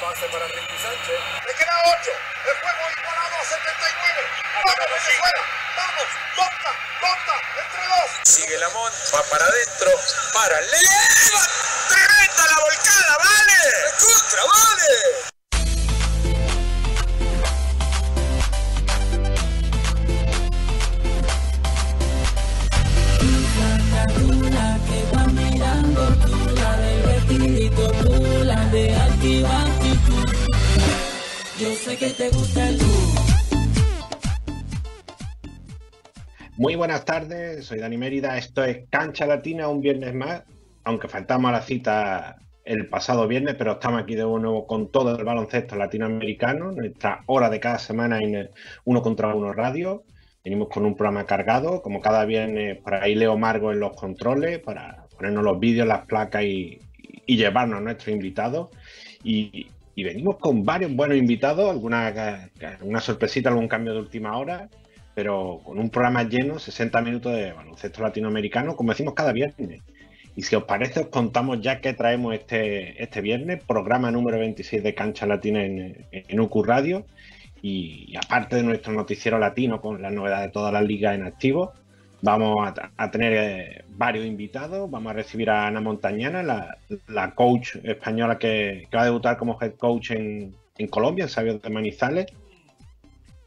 Pase para Ricky Sánchez. Le queda 8. El juego igualado a 79. ¡Vamos, Venezuela! ¡Vamos! ¡Tonta! ¡Tonta! ¡Entre dos! Sigue Lamont, va para adentro. ¡Para! ¡Leva! ¡Tremenda la volcada! ¡Vale! ¡Contra! ¡Vale! Muy buenas tardes, soy Dani Mérida, esto es Cancha Latina, un viernes más, aunque faltamos a la cita el pasado viernes, pero estamos aquí de nuevo con todo el baloncesto latinoamericano, nuestra hora de cada semana en el uno contra uno radio. Venimos con un programa cargado, como cada viernes, por ahí Leo Margo en los controles, para ponernos los vídeos, las placas y, y llevarnos a nuestros invitados. Y, y venimos con varios buenos invitados, alguna, una sorpresita, algún cambio de última hora, pero con un programa lleno, 60 minutos de baloncesto latinoamericano, como decimos cada viernes. Y si os parece, os contamos ya que traemos este, este viernes, programa número 26 de Cancha Latina en, en UQ Radio. Y, aparte de nuestro noticiero latino con las novedades de todas las ligas en activo, vamos a, tener eh, varios invitados. Vamos a recibir a Ana Montañana, la, coach española que, va a debutar como head coach en, Colombia, en Sabio de Manizales.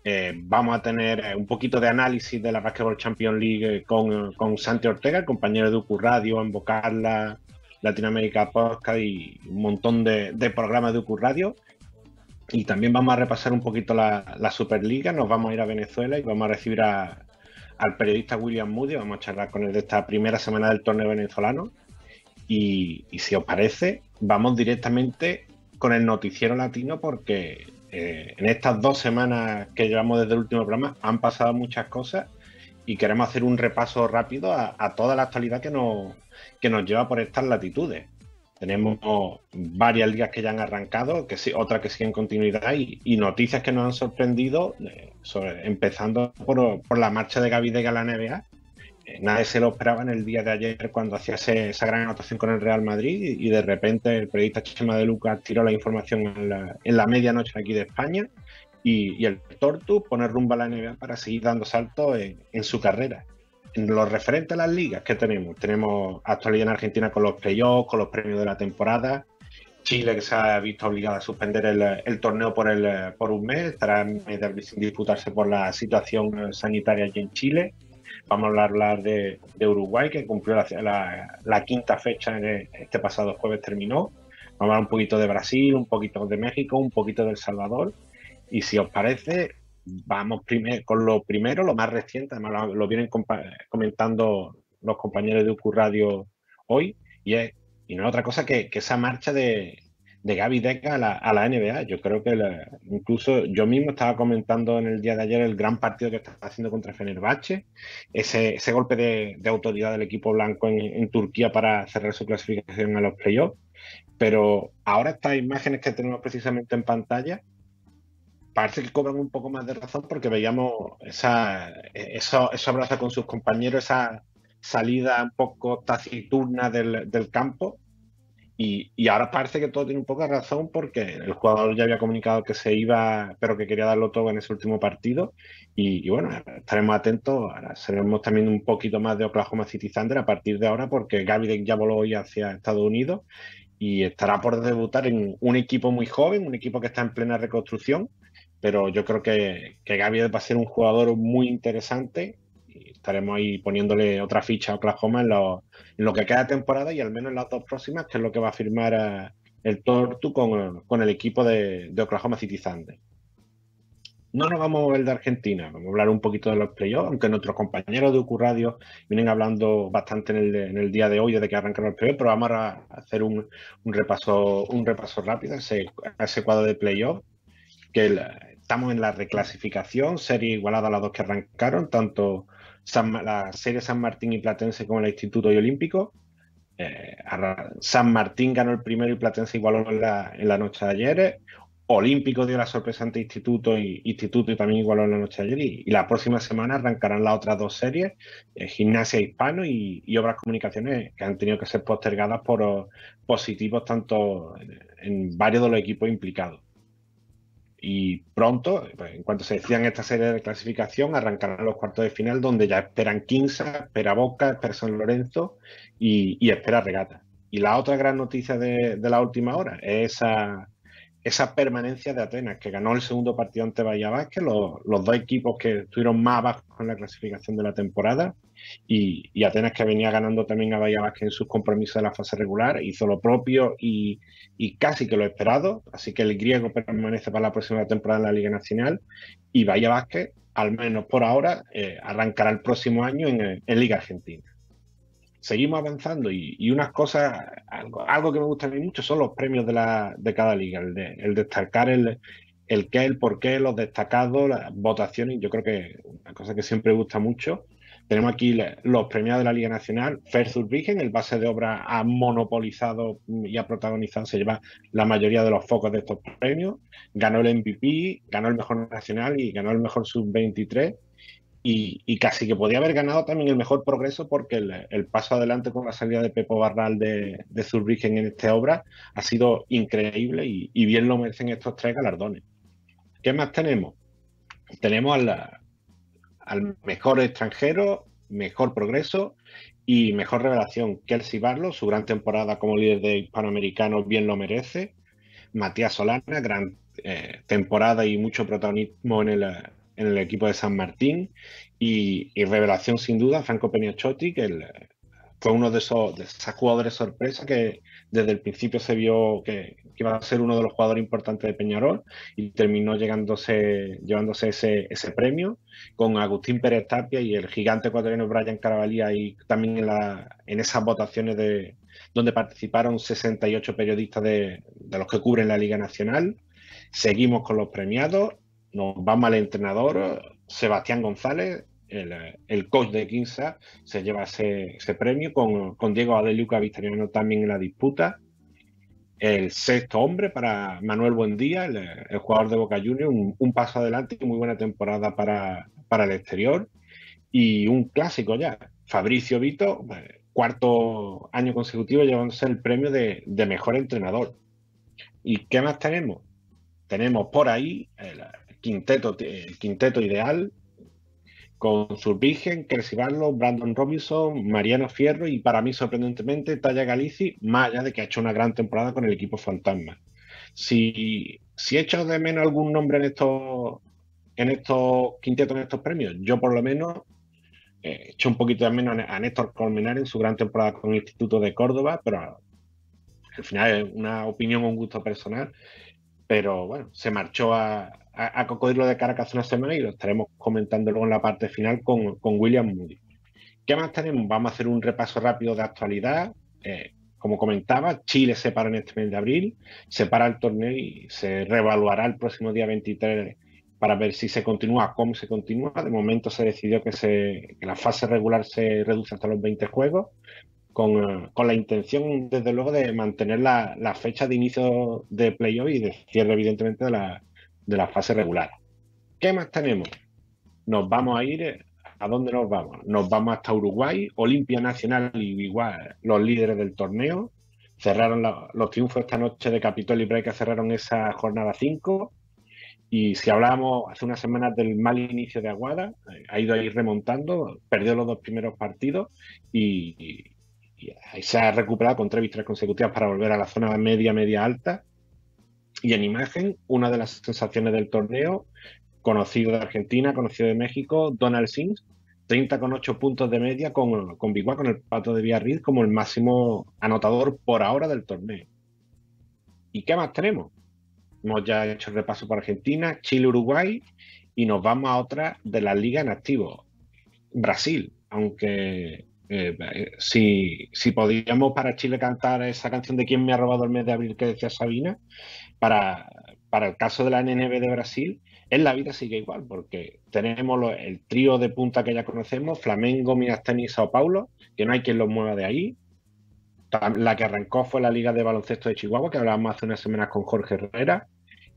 Eh, vamos a tener eh, un poquito de análisis de la Basketball Champions League con, con Santi Ortega, el compañero de UQ Radio, en Bocarla, Latinoamérica Podcast y un montón de, programas de UQ Radio. Y también vamos a repasar un poquito la, la, Superliga, nos vamos a ir a Venezuela y vamos a recibir a, al periodista William Moody, vamos a charlar con él de esta primera semana del torneo venezolano. Y, si os parece, vamos directamente con el noticiero latino porque eh, en estas dos semanas que llevamos desde el último programa han pasado muchas cosas y queremos hacer un repaso rápido a, a toda la actualidad que nos, que nos lleva por estas latitudes. Tenemos varias ligas que ya han arrancado, que sí, otras que siguen continuidad y, noticias que nos han sorprendido, eh, empezando por, la marcha de Gaby Dega a la NBA. Eh, nadie se lo esperaba en el día de ayer cuando hacía esa gran anotación con el Real Madrid y, de repente el periodista Chema de Lucas tiró la información en la, en la medianoche aquí de España y, el Tortu pone rumbo a la NBA para seguir dando saltos en, en su carrera en lo referente a las ligas que tenemos, tenemos actualidad en Argentina con los playoffs, con los premios de la temporada. Chile que se ha visto obligado a suspender el, torneo por, el, por un mes, estará sin disputarse por la situación sanitaria allí en Chile. Vamos a hablar de, de Uruguay, que cumplió la, quinta fecha este pasado jueves, terminó. Vamos a hablar un poquito de Brasil, un poquito de México, un poquito de El Salvador. Y si os parece, vamos primer, con lo primero, lo más reciente, además lo, vienen comentando los compañeros de UQ Radio hoy, y, es, y no es otra cosa que, esa marcha de, de Gaby Deca a la, a la, NBA. Yo creo que incluso yo mismo estaba comentando en el día de ayer el gran partido que está haciendo contra Fenerbahce, ese, ese golpe de, de, autoridad del equipo blanco en, en, Turquía para cerrar su clasificación a los playoffs. Pero ahora estas imágenes que tenemos precisamente en pantalla parece que cobran un poco más de razón porque veíamos esa, eso, eso abrazo con sus compañeros, esa salida un poco taciturna del, del campo. Y, y, ahora parece que todo tiene un poco de razón porque el jugador ya había comunicado que se iba, pero que quería darlo todo en ese último partido. Y, y bueno, estaremos atentos. Ahora seremos también un poquito más de Oklahoma City Thunder a partir de ahora porque Gaby ya voló hoy hacia Estados Unidos y estará por debutar en un equipo muy joven, un equipo que está en plena reconstrucción pero yo creo que, que Gaby va a ser un jugador muy interesante y estaremos ahí poniéndole otra ficha a Oklahoma en lo, en lo, que queda temporada y al menos en las dos próximas, que es lo que va a firmar a, el Tortu con, con, el equipo de, de, Oklahoma City Thunder. No nos vamos a mover de Argentina, vamos a hablar un poquito de los playoffs, aunque nuestros compañeros de UQ Radio vienen hablando bastante en el, en el día de hoy, desde que arrancaron los playoffs, pero vamos a hacer un, un, repaso, un repaso rápido a ese, ese cuadro de playoffs que el, estamos en la reclasificación, serie igualada a las dos que arrancaron, tanto San, la serie San Martín y Platense como el Instituto y Olímpico. Eh, San Martín ganó el primero y Platense igualó en la, noche de ayer. Olímpico dio la sorpresa ante Instituto y Instituto también igualó en la noche de ayer. Y, la próxima semana arrancarán las otras dos series, eh, Gimnasia Hispano y, Obras Comunicaciones, que han tenido que ser postergadas por positivos tanto en, varios de los equipos implicados. Y pronto, en cuanto se decían esta serie de clasificación, arrancarán los cuartos de final, donde ya esperan Quinza, espera Boca, espera San Lorenzo y, espera Regata. Y la otra gran noticia de, la última hora es esa esa permanencia de Atenas, que ganó el segundo partido ante Bahía Vázquez, los, dos equipos que estuvieron más abajo en la clasificación de la temporada, y, Atenas que venía ganando también a Bahía Vázquez en sus compromisos de la fase regular, hizo lo propio y, casi que lo esperado, así que el griego permanece para la próxima temporada en la Liga Nacional, y Bahía Vázquez, al menos por ahora, eh, arrancará el próximo año en Liga Argentina seguimos avanzando y, unas cosas, algo, que me gusta a mí mucho son los premios de, la, de cada liga, el, de, el destacar el, el qué, el por qué, los destacados, las votaciones, yo creo que una cosa que siempre gusta mucho. Tenemos aquí los premiados de la Liga Nacional. Ferzur Virgen, el base de obra ha monopolizado y ha protagonizado, se lleva la mayoría de los focos de estos premios. Ganó el MVP, ganó el mejor nacional y ganó el mejor sub-23 y, casi que podía haber ganado también el mejor progreso porque el, paso adelante con la salida de Pepo Barral de, de en esta obra ha sido increíble y, bien lo merecen estos tres galardones. ¿Qué más tenemos? Tenemos al, mejor extranjero, mejor progreso y mejor revelación. Kelsey Barlow, su gran temporada como líder de hispanoamericano, bien lo merece. Matías Solana, gran eh, temporada y mucho protagonismo en el en el equipo de San Martín y, revelación sin duda Franco Peniachotti, que fue uno de esos, de jugadores sorpresa que desde el principio se vio que, iba a ser uno de los jugadores importantes de Peñarol y terminó llegándose, llevándose ese, ese premio con Agustín Pérez Tapia y el gigante ecuatoriano Brian Caravalía y también en, la, en esas votaciones de, donde participaron 68 periodistas de, de los que cubren la Liga Nacional. Seguimos con los premiados nos vamos al entrenador, Sebastián González, el, coach de Quinza, se lleva ese, premio con, Diego Adeliuca Victoriano también en la disputa. El sexto hombre para Manuel Buendía, el, el jugador de Boca Juniors, un, paso adelante y muy buena temporada para, el exterior. Y un clásico ya, Fabricio Vito, cuarto año consecutivo llevándose el premio de, mejor entrenador. ¿Y qué más tenemos? Tenemos por ahí el, quinteto, quinteto ideal con Zurbigen, Kelsey Barlow, Brandon Robinson, Mariano Fierro y para mí sorprendentemente Taya Galici, más allá de que ha hecho una gran temporada con el equipo fantasma. Si, si he hecho de menos algún nombre en estos en estos quintetos, en estos premios, yo por lo menos he hecho un poquito de menos a Néstor Colmenar en su gran temporada con el Instituto de Córdoba, pero al final es una opinión un gusto personal. Pero bueno, se marchó a, a, Cocodrilo de Caracas una semana y lo estaremos comentando luego en la parte final con, William Moody. ¿Qué más tenemos? Vamos a hacer un repaso rápido de actualidad. Eh, como comentaba, Chile se para en este mes de abril, se para el torneo y se reevaluará el próximo día 23 para ver si se continúa, cómo se continúa. De momento se decidió que, se, la fase regular se reduce hasta los 20 juegos, con, la intención, desde luego, de mantener la, la fecha de inicio de playoff y de cierre, evidentemente, de la, de la fase regular. ¿Qué más tenemos? Nos vamos a ir, eh, ¿a dónde nos vamos? Nos vamos hasta Uruguay, Olimpia Nacional y igual los líderes del torneo. Cerraron los triunfos esta noche de Capitol y Breca, cerraron esa jornada 5. Y si hablábamos hace unas semanas del mal inicio de Aguada, eh, ha ido ahí remontando, perdió los dos primeros partidos y, se ha recuperado con tres victorias consecutivas para volver a la zona media, media alta y en imagen, una de las sensaciones del torneo, conocido de Argentina, conocido de México, Donald Sims, 30 con 8 puntos de media con, con con el pato de Villarreal como el máximo anotador por ahora del torneo. ¿Y qué más tenemos? Hemos ya hecho el repaso por Argentina, Chile, Uruguay y nos vamos a otra de la liga en activo, Brasil, aunque eh, si, si podíamos para Chile cantar esa canción de quién me ha robado el mes de abril que decía Sabina, para, para el caso de la NNB de Brasil, en la vida sigue igual, porque tenemos el trío de punta que ya conocemos, Flamengo, Mirastani y Sao Paulo, que no hay quien los mueva de ahí. La que arrancó fue la Liga de Baloncesto de Chihuahua, que hablábamos hace unas semanas con Jorge Herrera.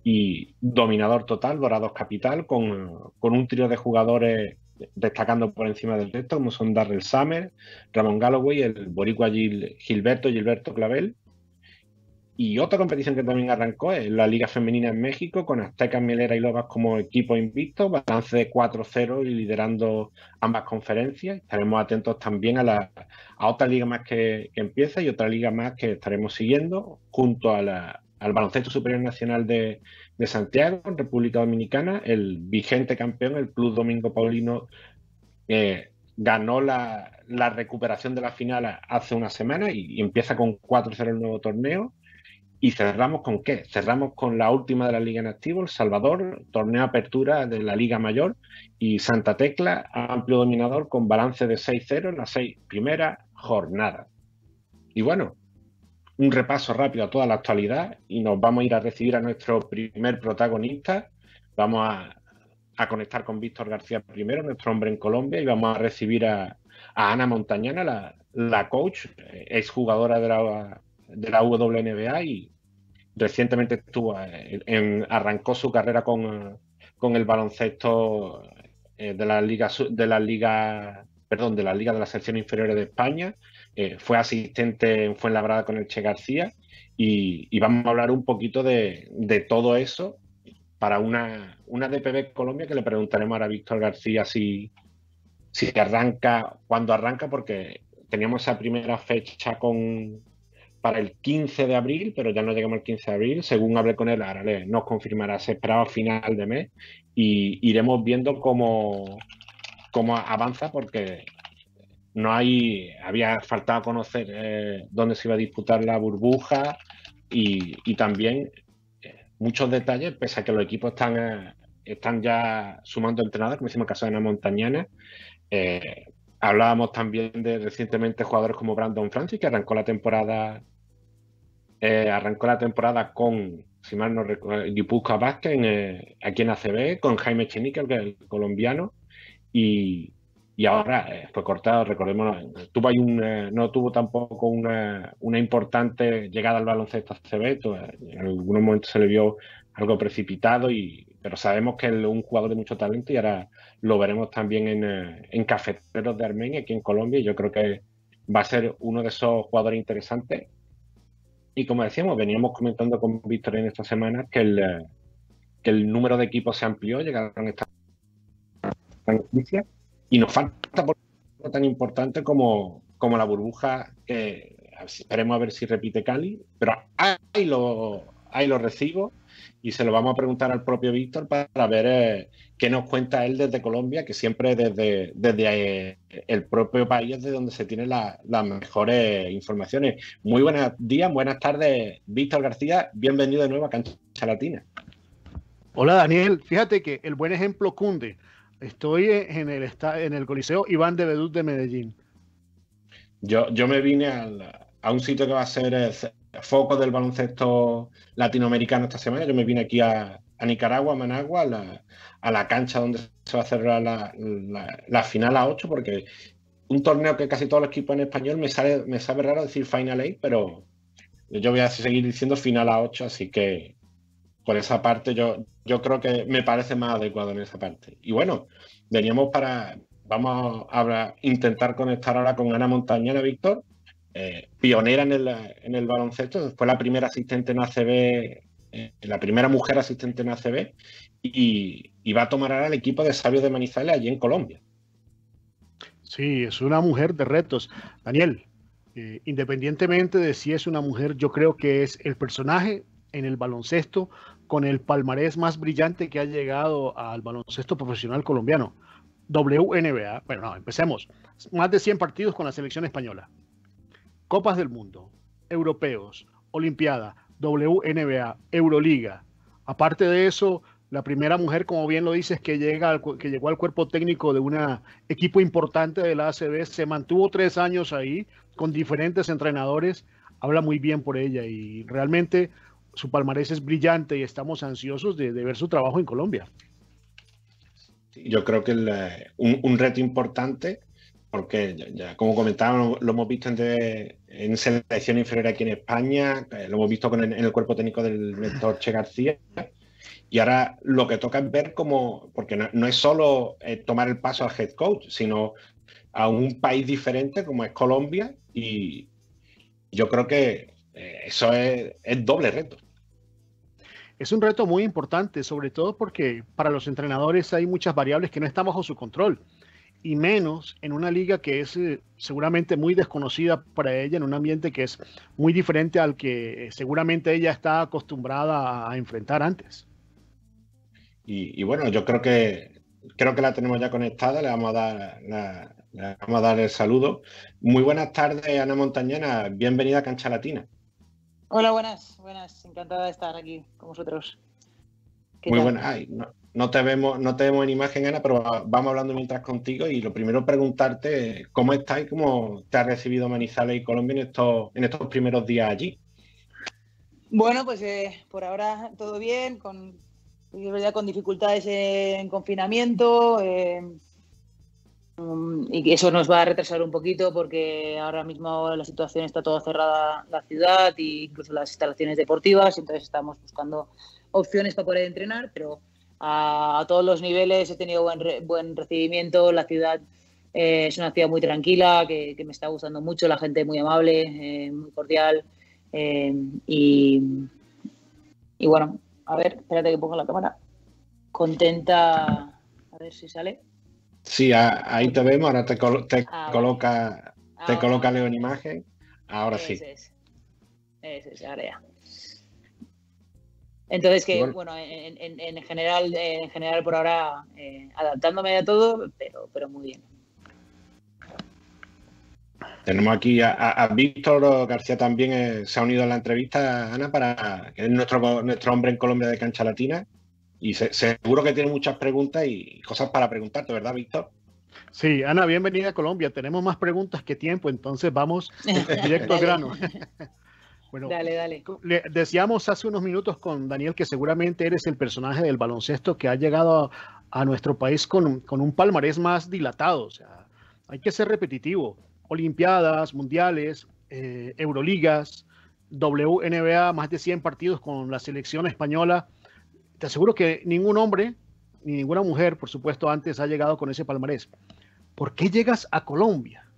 y dominador total, Dorados Capital, con, con un trío de jugadores destacando por encima del resto, como son Darrell Summer, Ramón Galloway, el boricua Gilberto, Gilberto Clavel. Y otra competición que también arrancó es la Liga Femenina en México, con Aztecas, Mielera y Lobas como equipo invicto, balance de 4-0 y liderando ambas conferencias. Estaremos atentos también a, la, a otra liga más que, empieza y otra liga más que estaremos siguiendo, junto al Baloncesto Superior Nacional de, de Santiago, República Dominicana, el vigente campeón, el Club Domingo Paulino, eh, ganó la, la, recuperación de la final hace una semana y, y empieza con 4-0 el nuevo torneo. ¿Y cerramos con qué? Cerramos con la última de la Liga en Activo, El Salvador, torneo apertura de la Liga Mayor y Santa Tecla, amplio dominador con balance de 6-0 en las seis primeras jornadas. Y bueno, un repaso rápido a toda la actualidad y nos vamos a ir a recibir a nuestro primer protagonista. Vamos a, conectar con Víctor García primero, nuestro hombre en Colombia, y vamos a recibir a, Ana Montañana, la, la coach, exjugadora de la, de la WNBA y recientemente estuvo en, en, arrancó su carrera con, con el baloncesto eh, de la liga de la liga perdón de la liga de la sección inferiores de España eh, fue asistente en Fuenlabrada con el Che García y, vamos a hablar un poquito de, todo eso para una, una DPB Colombia que le preguntaremos ahora a Víctor García si, si arranca, cuando arranca, porque teníamos esa primera fecha con, para el 15 de abril, pero ya no llegamos al 15 de abril. Según hablé con él, ahora le, nos confirmará, se esperaba final de mes y iremos viendo cómo, cómo avanza, porque no hay, había faltado conocer eh, dónde se iba a disputar la burbuja y, y también eh, muchos detalles, pese a que los equipos están, eh, están ya sumando entrenadores, como hicimos el caso de la Montañana. Hablábamos también de recientemente jugadores como Brandon Francis, que arrancó la temporada, arrancó la temporada con, si mal no recuerdo, Guipuzcoa Vázquez en, aquí en ACB, con Jaime Chenique, que es el colombiano, y, y ahora eh, fue cortado, recordemos, tuvo ahí un, eh, no tuvo tampoco una, una, importante llegada al baloncesto CB, en algunos momentos se le vio algo precipitado, y, pero sabemos que es un jugador de mucho talento y ahora lo veremos también en, eh, en Cafeteros de Armenia, aquí en Colombia, y yo creo que va a ser uno de esos jugadores interesantes. Y como decíamos, veníamos comentando con Víctor en esta semana que el, que el número de equipos se amplió, llegaron estas noticias y nos falta por tan importante como, como la burbuja esperemos a ver si repite Cali, pero ahí lo, ahí lo recibo y se lo vamos a preguntar al propio Víctor para ver eh, qué nos cuenta él desde Colombia, que siempre desde, desde eh, el propio país es de donde se tienen la, las mejores informaciones. Muy buenos días, buenas tardes, Víctor García, bienvenido de nuevo a Cancha Latina. Hola Daniel, fíjate que el buen ejemplo cunde. Estoy en el, en el Coliseo Iván de Bedut de Medellín. Yo, yo me vine al, a un sitio que va a ser el foco del baloncesto latinoamericano esta semana. Yo me vine aquí a, a Nicaragua, a Managua, a la, cancha donde se va a cerrar la, la, la, final a 8, porque un torneo que casi todos los equipos en español me, sale, me sabe raro decir Final 8, pero yo voy a seguir diciendo final a 8, así que por esa parte yo, yo creo que me parece más adecuado en esa parte. Y bueno, veníamos para, vamos a, intentar conectar ahora con Ana Montañana, Víctor, eh, pionera en el, en el, baloncesto, fue la primera asistente en ACB, eh, la primera mujer asistente en ACB, y, y, va a tomar ahora el equipo de Sabios de Manizales allí en Colombia. Sí, es una mujer de retos. Daniel, eh, independientemente de si es una mujer, yo creo que es el personaje en el baloncesto con el palmarés más brillante que ha llegado al baloncesto profesional colombiano. WNBA. Bueno, no, empecemos. Más de 100 partidos con la selección española. Copas del Mundo, Europeos, Olimpiada, WNBA, Euroliga. Aparte de eso, la primera mujer, como bien lo dices, que, llega que llegó al cuerpo técnico de un equipo importante de la ACB, se mantuvo tres años ahí con diferentes entrenadores, habla muy bien por ella y realmente su palmarés es brillante y estamos ansiosos de, ver su trabajo en Colombia. Yo creo que el, un, reto importante, porque ya, como comentábamos, lo hemos visto en, en, selección inferior aquí en España, eh, lo hemos visto con el, en el cuerpo técnico del mentor Che García, Y ahora lo que toca es ver cómo, porque no, es solo eh, tomar el paso al head coach, sino a un país diferente como es Colombia y yo creo que eh, eso es, es doble reto. Es un reto muy importante, sobre todo porque para los entrenadores hay muchas variables que no están bajo su control y menos en una liga que es eh, seguramente muy desconocida para ella, en un ambiente que es muy diferente al que seguramente ella está acostumbrada a enfrentar antes. Y, bueno, yo creo que creo que la tenemos ya conectada, le vamos a dar le vamos a dar el saludo. Muy buenas tardes, Ana Montañana, bienvenida a Cancha Latina. Hola, buenas, buenas, encantada de estar aquí con vosotros. Muy buenas. no, te vemos, no te vemos en imagen, Ana, pero vamos hablando mientras contigo. Y lo primero preguntarte cómo estás y cómo te ha recibido Manizales y Colombia en estos, en estos primeros días allí. Bueno, pues eh, por ahora todo bien, con, con dificultades en confinamiento. Eh, Um, y eso nos va a retrasar un poquito porque ahora mismo la situación está toda cerrada la ciudad e incluso las instalaciones deportivas, entonces estamos buscando opciones para poder entrenar, pero a, todos los niveles he tenido buen, buen recibimiento, la ciudad eh, es una ciudad muy tranquila, que, me está gustando mucho, la gente muy amable, eh, muy cordial eh, y, y bueno, a ver, espérate que ponga la cámara, contenta, a ver si sale. Sí, ahí te vemos, ahora te, ah, coloca, te ah, coloca Leo en imagen. Ahora sí. Es. Ese es, ahora Entonces que, bueno, en, general, en general por ahora eh, adaptándome a todo, pero, pero muy bien. Tenemos aquí a, Víctor García también, eh, se ha unido a la entrevista, Ana, para que es nuestro, nuestro hombre en Colombia de cancha latina. Y seguro que tiene muchas preguntas y cosas para preguntarte, ¿verdad, Víctor? Sí, Ana, bienvenida a Colombia. Tenemos más preguntas que tiempo, entonces vamos directo al grano. bueno, dale, dale. Le decíamos hace unos minutos con Daniel que seguramente eres el personaje del baloncesto que ha llegado a, nuestro país con, un palmarés más dilatado. O sea, hay que ser repetitivo. Olimpiadas, mundiales, eh, Euroligas, WNBA, más de 100 partidos con la selección española te aseguro que ningún hombre, ni ninguna mujer, por supuesto, antes ha llegado con ese palmarés. ¿Por qué llegas a Colombia?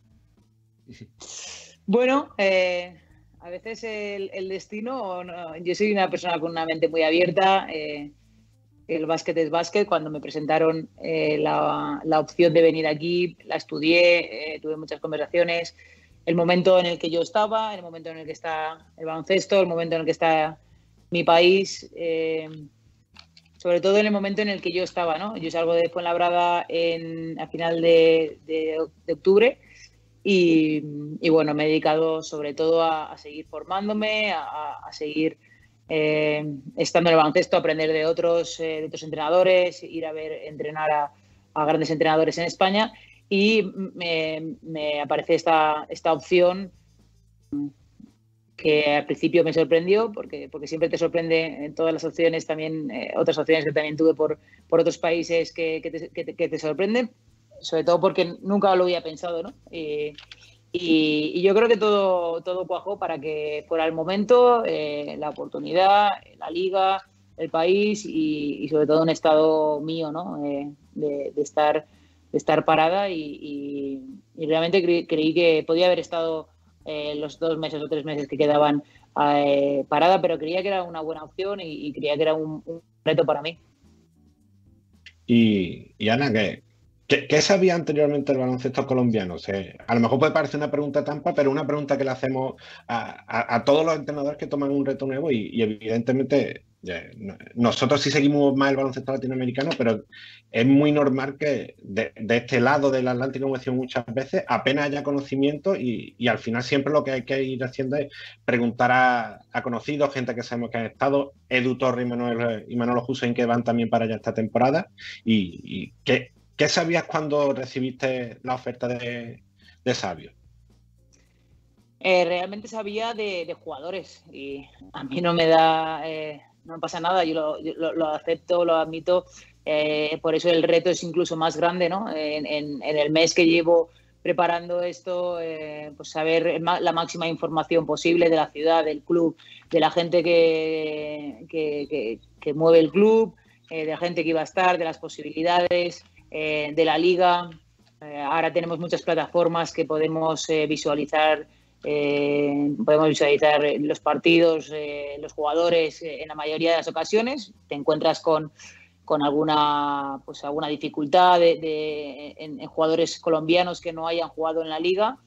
Bueno, eh, a veces el, destino, yo soy una persona con una mente muy abierta. Eh, el básquet es básquet. Cuando me presentaron eh, la, la, opción de venir aquí, la estudié, tuve muchas conversaciones. El momento en el que yo estaba, el momento en el que está el baloncesto, el momento en el que está mi país sobre todo en el momento en el que yo estaba, ¿no? Yo salgo de Fuenlabrada en, a final de, octubre y, bueno, me he dedicado sobre todo a, seguir formándome, a, seguir eh, estando en el baloncesto, aprender de otros, eh, de otros entrenadores, ir a ver entrenar a, grandes entrenadores en España y me, aparece esta opción que al principio me sorprendió, porque, porque siempre te sorprende en todas las opciones, también eh, otras opciones que también tuve por, por otros países que, que, te, que, te, sorprenden, sobre todo porque nunca lo había pensado, ¿no? y, y, yo creo que todo, todo cuajó para que fuera el momento, eh, la oportunidad, la liga, el país y, y, sobre todo un estado mío, ¿no? Eh, de, de, estar, de estar parada y, y realmente creí que podía haber estado eh, los dos meses o tres meses que quedaban eh, parada, pero creía que era una buena opción y, creía que era un, reto para mí. Y, Ana, ¿qué, ¿qué, sabía anteriormente el baloncesto colombiano? a lo mejor puede parecer una pregunta tampa, pero una pregunta que le hacemos a, todos los entrenadores que toman un reto nuevo y evidentemente nosotros sí seguimos más el baloncesto latinoamericano, pero es muy normal que de, este lado del Atlántico, como decía muchas veces, apenas haya conocimiento y, al final siempre lo que hay que ir haciendo es preguntar a, conocidos, gente que sabemos que han estado, Edu Torre y Manuel, y Manolo Hussein que van también para allá esta temporada. ¿Y, qué, sabías cuando recibiste la oferta de, Sabio? Eh, realmente sabía de, jugadores y a mí no me da... Eh, no pasa nada, yo lo, acepto, lo admito. Eh, por eso el reto es incluso más grande, ¿no? En, el mes que llevo preparando esto, eh, pues saber la máxima información posible de la ciudad, del club, de la gente que, que, mueve el club, de la gente que iba a estar, de las posibilidades, de la liga. ahora tenemos muchas plataformas que podemos visualizar eh, podemos visualizar los partidos, eh, los jugadores eh, en la mayoría de las ocasiones. Te encuentras con, con alguna, pues, alguna dificultad de, en, jugadores colombianos que no hayan jugado en la liga.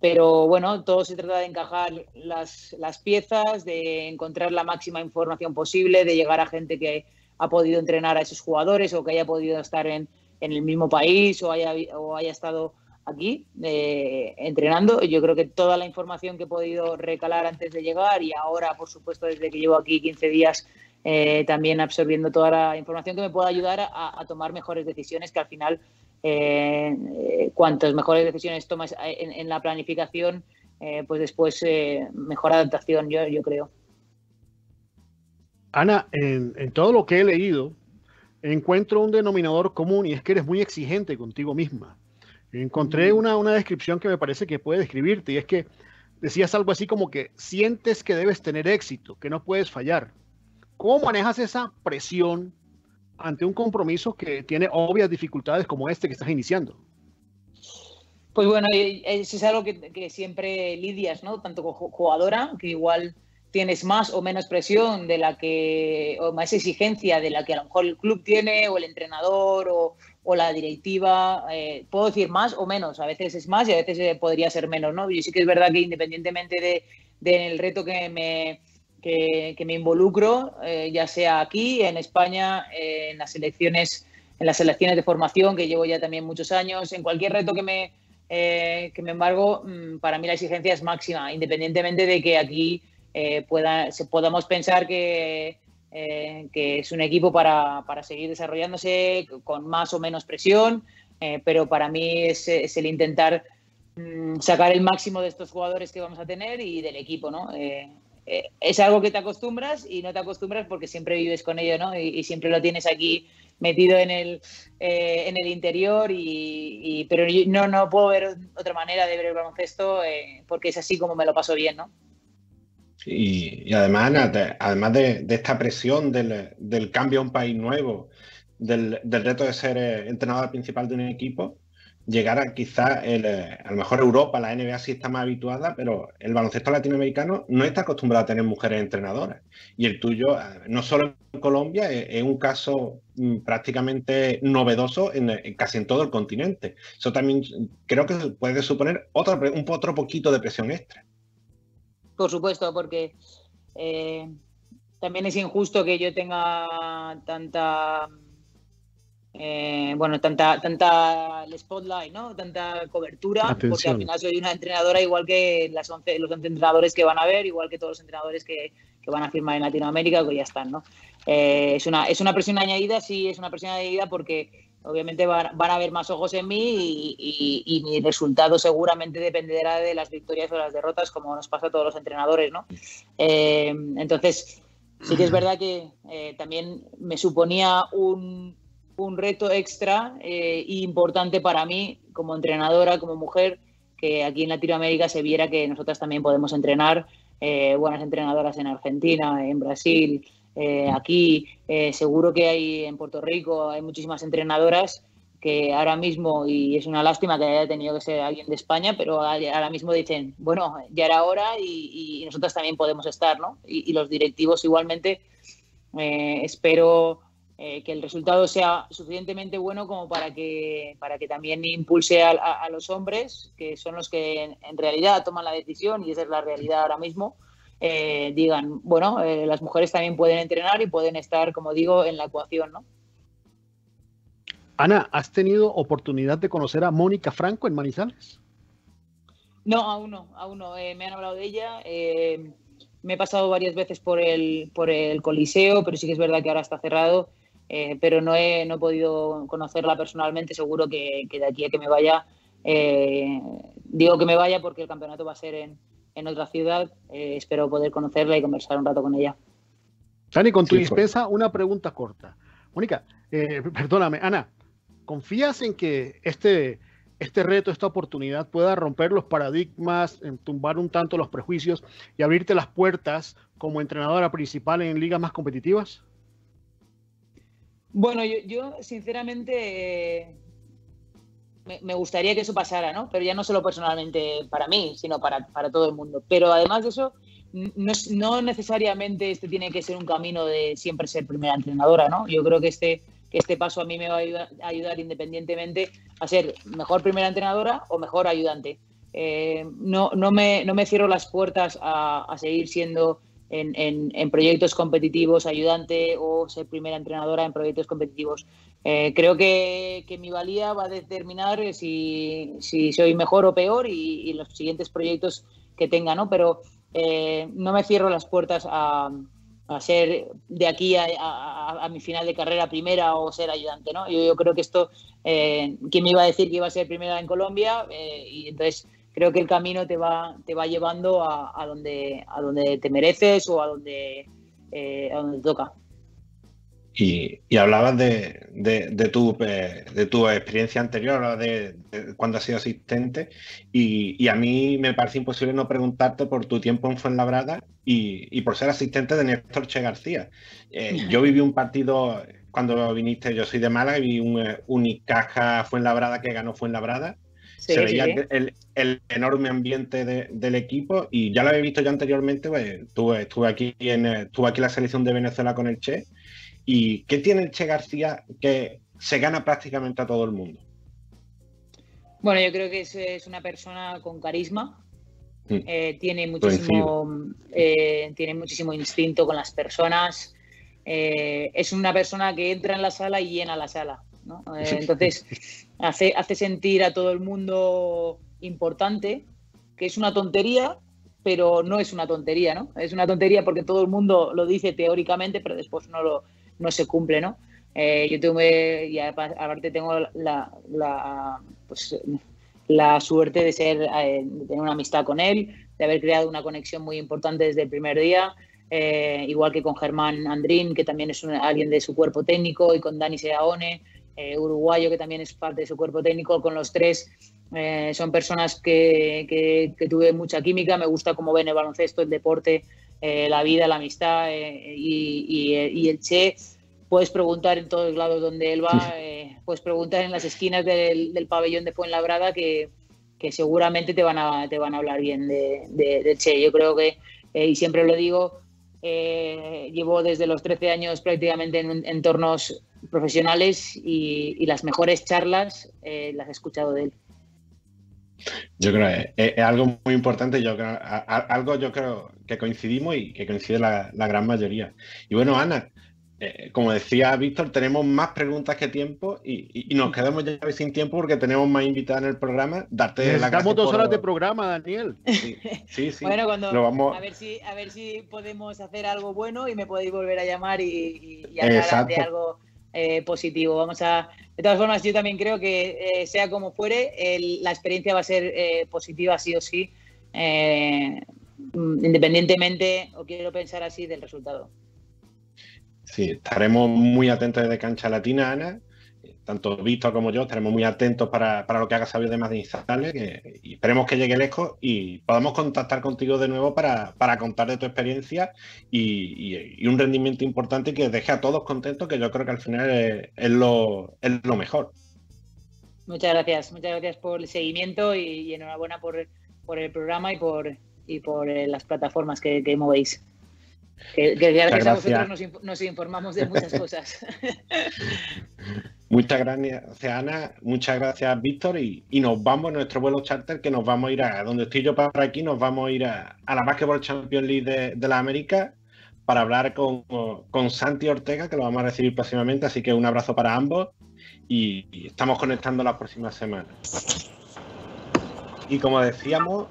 Pero bueno, todo se trata de encajar las, las piezas, de encontrar la máxima información posible, de llegar a gente que ha podido entrenar a esos jugadores o que haya podido estar en, en el mismo país o haya, o haya estado aquí eh, entrenando. Yo creo que toda la información que he podido recalar antes de llegar y ahora, por supuesto, desde que llevo aquí 15 días, eh, también absorbiendo toda la información que me pueda ayudar a, tomar mejores decisiones, que al final, eh, cuantas mejores decisiones tomas en, la planificación, pues después mejor adaptación, yo, creo. Ana, en todo lo que he leído, encuentro un denominador común y es que eres muy exigente contigo misma. Encontré una, una descripción que me parece que puede describirte y es que decías algo así como que sientes que debes tener éxito, que no puedes fallar. ¿Cómo manejas esa presión ante un compromiso que tiene obvias dificultades como este que estás iniciando? Pues bueno, eso es algo que, que siempre lidias, ¿no? Tanto como jugadora, que igual tienes más o menos presión de la que, o más exigencia de la que a lo mejor el club tiene, o el entrenador, o, o la directiva, eh, puedo decir más o menos, a veces es más y a veces eh, podría ser menos, ¿no? Yo sí que es verdad que independientemente del de, reto que me, que, me involucro, eh, ya sea aquí, en España, en las elecciones, en las selecciones de formación, que llevo ya también muchos años, en cualquier reto que me, que me embargo, mm, para mí la exigencia es máxima, independientemente de que aquí pueda, se, podamos pensar que eh, que es un equipo para, para, seguir desarrollándose con más o menos presión, eh, pero para mí es, el intentar mm, sacar el máximo de estos jugadores que vamos a tener y del equipo, ¿no? Eh, es algo que te acostumbras y no te acostumbras porque siempre vives con ello, ¿no? Y, siempre lo tienes aquí metido en el, en el interior, y, pero no, no puedo ver otra manera de ver el baloncesto porque es así como me lo paso bien, ¿no? Y, además, además de, esta presión del, cambio a un país nuevo, del, reto de ser eh, entrenador principal de un equipo, llegar a quizás eh, a lo mejor Europa, la NBA sí está más habituada, pero el baloncesto latinoamericano no está acostumbrado a tener mujeres entrenadoras. Y el tuyo, eh, no solo en Colombia, es, un caso mm, prácticamente novedoso en, casi en todo el continente. Eso también creo que puede suponer otro, un, otro poquito de presión extra. Por supuesto, porque eh, también es injusto que yo tenga tanta eh, bueno, tanta, tanta spotlight, ¿no? Tanta cobertura, porque al final soy una entrenadora igual que las los entrenadores que van a ver, igual que todos los entrenadores que, van a firmar en Latinoamérica, que ya están, ¿no? Eh, es, una, es una presión añadida, sí, es una presión añadida porque obviamente van, a haber más ojos en mí y, mi resultado seguramente dependerá de las victorias o las derrotas, como nos pasa a todos los entrenadores, ¿no? Eh, entonces, sí que es verdad que eh, también me suponía un, reto extra e importante para mí como entrenadora, como mujer, que aquí en Latinoamérica se viera que nosotras también podemos entrenar, buenas entrenadoras en Argentina, en Brasil, eh, aquí eh, seguro que hay en Puerto Rico, hay muchísimas entrenadoras que ahora mismo, y es una lástima que haya tenido que ser alguien de España, pero ahora mismo dicen, bueno, ya era hora y, nosotras también podemos estar, ¿no? Y, los directivos igualmente, eh, espero que el resultado sea suficientemente bueno como para que, para que también impulse a, los hombres, que son los que en realidad toman la decisión y esa es la realidad ahora mismo, eh, digan, bueno, eh, las mujeres también pueden entrenar y pueden estar, como digo, en la ecuación, ¿no? Ana, ¿has tenido oportunidad de conocer a Mónica Franco en Manizales? No, aún no, aún no. Eh, me han hablado de ella. me he pasado varias veces por el, por el Coliseo, pero sí que es verdad que ahora está cerrado. pero no he, no he podido conocerla personalmente. Seguro que, que de aquí a que me vaya, digo que me vaya porque el campeonato va a ser en, en otra ciudad. Eh, espero poder conocerla y conversar un rato con ella. Dani, con tu dispensa, una pregunta corta. Mónica, eh, perdóname, Ana, ¿confías en que este, este reto, esta oportunidad pueda romper los paradigmas, tumbar un tanto los prejuicios y abrirte las puertas como entrenadora principal en ligas más competitivas? Bueno, yo, sinceramente me, gustaría que eso pasara, ¿no? Pero ya no solo personalmente para mí, sino para, para todo el mundo. Pero además de eso, no, necesariamente este tiene que ser un camino de siempre ser primera entrenadora, ¿no? Yo creo que este, este paso a mí me va a ayudar, independientemente a ser mejor primera entrenadora o mejor ayudante. Eh, no, no, me, no me cierro las puertas a, seguir siendo en, proyectos competitivos ayudante o ser primera entrenadora en proyectos competitivos. Eh, creo que, mi valía va a determinar si, soy mejor o peor y, y los siguientes proyectos que tenga, ¿no? Pero eh, no me cierro las puertas a, ser de aquí a, mi final de carrera primera o ser ayudante, ¿no? Yo, creo que esto, eh, ¿quién me iba a decir que iba a ser primera en Colombia? Eh, y entonces creo que el camino te va, te va llevando a, donde, a donde te mereces o a donde, a donde te toca. Y, hablabas de, de, tu, eh, de tu experiencia anterior, de, cuando has sido asistente, y, a mí me parece imposible no preguntarte por tu tiempo en Fuenlabrada y, y por ser asistente de Néstor Che García. Eh, yo viví un partido, cuando viniste, yo soy de Málaga, y vi un eh, Unicaja Fuenlabrada que ganó Fuenlabrada. Se veía el, enorme ambiente del equipo y ya lo había visto yo anteriormente, pues, estuve, estuve, aquí en, estuve aquí en la selección de Venezuela con el Che ¿Y qué tiene el Che García que se gana prácticamente a todo el mundo? Bueno, yo creo que es, una persona con carisma. Mm. Eh, tiene, muchísimo, eh, tiene muchísimo instinto con las personas. Eh, es una persona que entra en la sala y llena la sala. entonces, hace, hace sentir a todo el mundo importante, que es una tontería, pero no es una tontería, ¿no? Es una tontería porque todo el mundo lo dice teóricamente, pero después no lo, no se cumple, ¿no? Eh, yo tuve, y aparte tengo la, la, pues, la suerte de, ser, eh, de tener una amistad con él, de haber creado una conexión muy importante desde el primer día, eh, igual que con Germán Andrín, que también es alguien de su cuerpo técnico, y con Dani Seaone, uruguayo, que también es parte de su cuerpo técnico, con los tres. son personas que, que, tuve mucha química, me gusta cómo ven el baloncesto, el deporte, la vida, la amistad y, y, y, el Che puedes preguntar en todos lados donde él va, eh, puedes preguntar en las esquinas del, pabellón de Fuenlabrada que, que seguramente te van a, te van a hablar bien de, Che. Yo creo que, eh, y siempre lo digo, eh, llevo desde los 13 años prácticamente en entornos profesionales y, las mejores charlas las he escuchado de él. Yo creo que es, algo muy importante, yo creo, algo yo creo que coincidimos y que coincide la, la gran mayoría. Y bueno, Ana, eh, como decía Víctor, tenemos más preguntas que tiempo y, nos quedamos ya sin tiempo porque tenemos más invitados en el programa. Darte la dos horas de programa, Daniel. Sí, sí. bueno, cuando, a, ver si, a ver si podemos hacer algo bueno y me podéis volver a llamar y, hablar de algo eh, positivo. Vamos a. De todas formas, yo también creo que eh, sea como fuere, la experiencia va a ser positiva sí o sí, independientemente, o quiero pensar así, del resultado. Sí, estaremos muy atentos desde Cancha Latina, Ana. Tanto Víctor como yo estaremos muy atentos para, lo que haga Sabio de Manizales y esperemos que llegue lejos y podamos contactar contigo de nuevo para, contar de tu experiencia y, un rendimiento importante que deje a todos contentos, que yo creo que al final es, lo, mejor. Muchas gracias, muchas gracias por el seguimiento y, enhorabuena por, el programa y por, y por eh, las plataformas que, que movéis. Que, gracias, a vosotros nos, informamos de muchas cosas. Muchas gracias, Ana. Muchas gracias, Víctor. Y, nos vamos a nuestro vuelo charter, que nos vamos a ir a donde estoy yo para aquí, nos vamos a ir a, la Basketball Champions League de, la América para hablar con, con, Santi Ortega, que lo vamos a recibir próximamente. Así que un abrazo para ambos y estamos conectando las próximas semanas. Y como decíamos,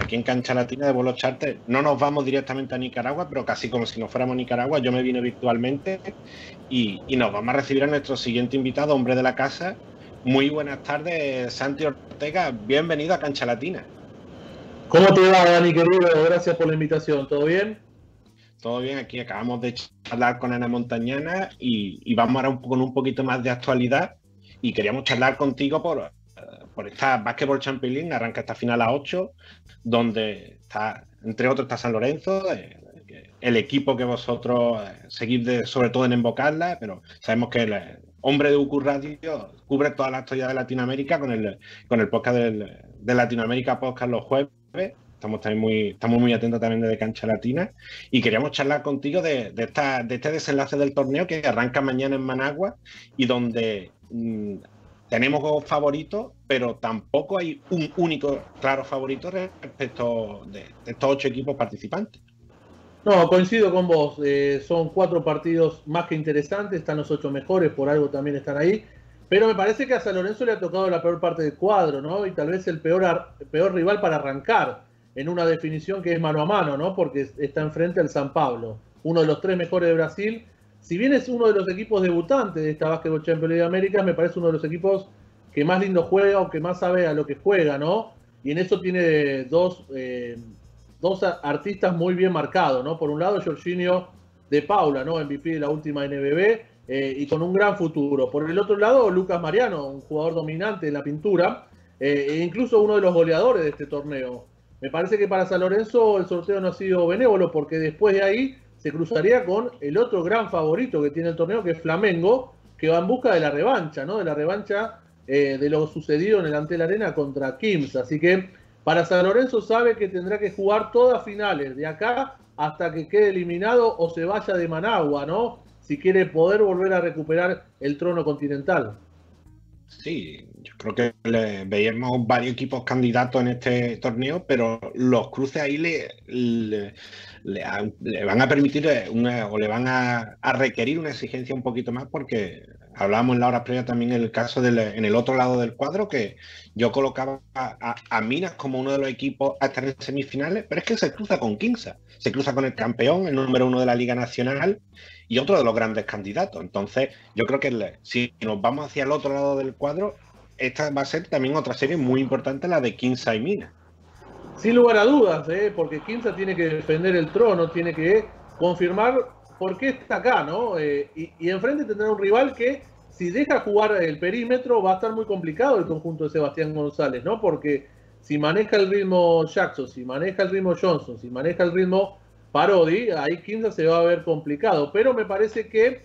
aquí en Cancha Latina de vuelo charter no nos vamos directamente a Nicaragua, pero casi como si nos fuéramos a Nicaragua. Yo me vine virtualmente y, nos vamos a recibir a nuestro siguiente invitado, hombre de la casa. Muy buenas tardes, Santi Ortega. Bienvenido a Cancha Latina. ¿Cómo te va, Dani, querido? Gracias por la invitación. ¿Todo bien? Todo bien, aquí acabamos de charlar con Ana Montañana y, vamos ahora con un poquito más de actualidad y queríamos charlar contigo por, por esta Basketball Champions arranca esta final a 8, donde está, entre otros, está San Lorenzo, eh, el equipo que vosotros eh, seguís sobre todo en invocarla, pero sabemos que el hombre de UQ cubre toda la historia de Latinoamérica con el, con el podcast de Latinoamérica Podcast los jueves. Estamos también muy, estamos muy atentos también de Cancha Latina y queríamos charlar contigo de, de, esta, de este desenlace del torneo que arranca mañana en Managua y donde mm, tenemos favoritos, pero tampoco hay un único claro favorito respecto de, estos ocho equipos participantes. No, coincido con vos. Eh, son cuatro partidos más que interesantes. Están los ocho mejores, por algo también están ahí. Pero me parece que a San Lorenzo le ha tocado la peor parte del cuadro, ¿no? Y tal vez el peor, peor rival para arrancar en una definición que es mano a mano, ¿no? Porque está enfrente al San Pablo, uno de los tres mejores de Brasil. Si bien es uno de los equipos debutantes de esta Basketball Champions League de América, me parece uno de los equipos que más lindo juega o que más sabe a lo que juega, ¿no? Y en eso tiene dos, eh, dos artistas muy bien marcados, ¿no? Por un lado, Jorginho de Paula, ¿no? MVP de la última NBB eh, y con un gran futuro. Por el otro lado, Lucas Mariano, un jugador dominante de la pintura eh, e incluso uno de los goleadores de este torneo. Me parece que para San Lorenzo el sorteo no ha sido benévolo porque después de ahí se cruzaría con el otro gran favorito que tiene el torneo, que es Flamengo, que va en busca de la revancha, ¿no? De la revancha eh, de lo sucedido en el Antel Arena contra Kims. Así que para San Lorenzo sabe que tendrá que jugar todas finales, de acá hasta que quede eliminado o se vaya de Managua, ¿no? Si quiere poder volver a recuperar el trono continental. Sí, yo creo que le, veíamos varios equipos candidatos en este torneo, pero los cruces ahí le, le, van a permitir una, o le van a, requerir una exigencia un poquito más porque hablábamos en la hora previa también el caso del, en el otro lado del cuadro que yo colocaba a, Minas como uno de los equipos a estar en semifinales, pero es que se cruza con Quinza, se cruza con el campeón, el número uno de la Liga Nacional y otro de los grandes candidatos. Entonces, yo creo que si nos vamos hacia el otro lado del cuadro, esta va a ser también otra serie muy importante, la de Quinza y Minas. Sin lugar a dudas, ¿eh? porque Quinza tiene que defender el trono, tiene que confirmar por qué está acá, ¿no? Eh, y, y, enfrente tendrá un rival que, si deja jugar el perímetro, va a estar muy complicado el conjunto de Sebastián González, ¿no? Porque si maneja el ritmo Jackson, si maneja el ritmo Johnson, si maneja el ritmo Parodi, ahí Quinza se va a ver complicado. Pero me parece que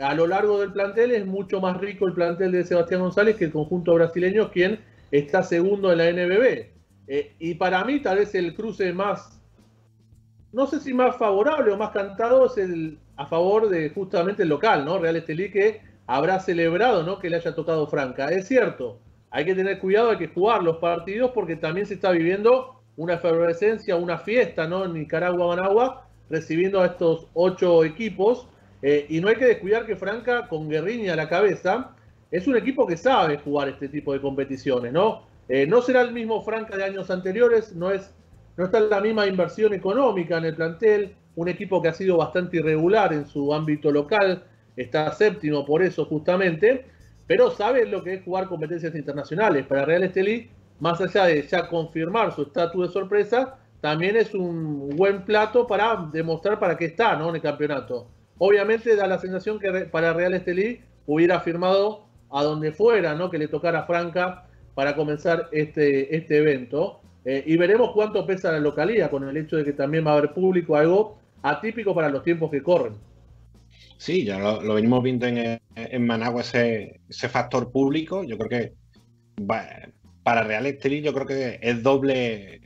a lo largo del plantel es mucho más rico el plantel de Sebastián González que el conjunto brasileño, quien está segundo en la NBB. Eh, y para mí, tal vez el cruce más no sé si más favorable o más cantado es el a favor de justamente el local, ¿no? Real Estelí que habrá celebrado, ¿no? Que le haya tocado Franca. Es cierto, hay que tener cuidado, hay que jugar los partidos porque también se está viviendo una efervescencia, una fiesta, ¿no? En Nicaragua, Managua, recibiendo a estos ocho equipos. Eh, y no hay que descuidar que Franca, con Guerriña a la cabeza, es un equipo que sabe jugar este tipo de competiciones, ¿no? Eh, no será el mismo Franca de años anteriores, no es no está la misma inversión económica en el plantel, un equipo que ha sido bastante irregular en su ámbito local, está séptimo por eso justamente, pero sabe lo que es jugar competencias internacionales. Para Real Estelí, más allá de ya confirmar su estatus de sorpresa, también es un buen plato para demostrar para qué está ¿no? en el campeonato. Obviamente da la sensación que para Real Estelí hubiera firmado a donde fuera, ¿no? que le tocara Franca para comenzar este, este evento. Eh, y veremos cuánto pesa la localidad con el hecho de que también va a haber público, algo atípico para los tiempos que corren. Sí, ya lo, lo venimos viendo en, en Managua ese, ese, factor público. Yo creo que va, para Real Estelí yo creo que es doble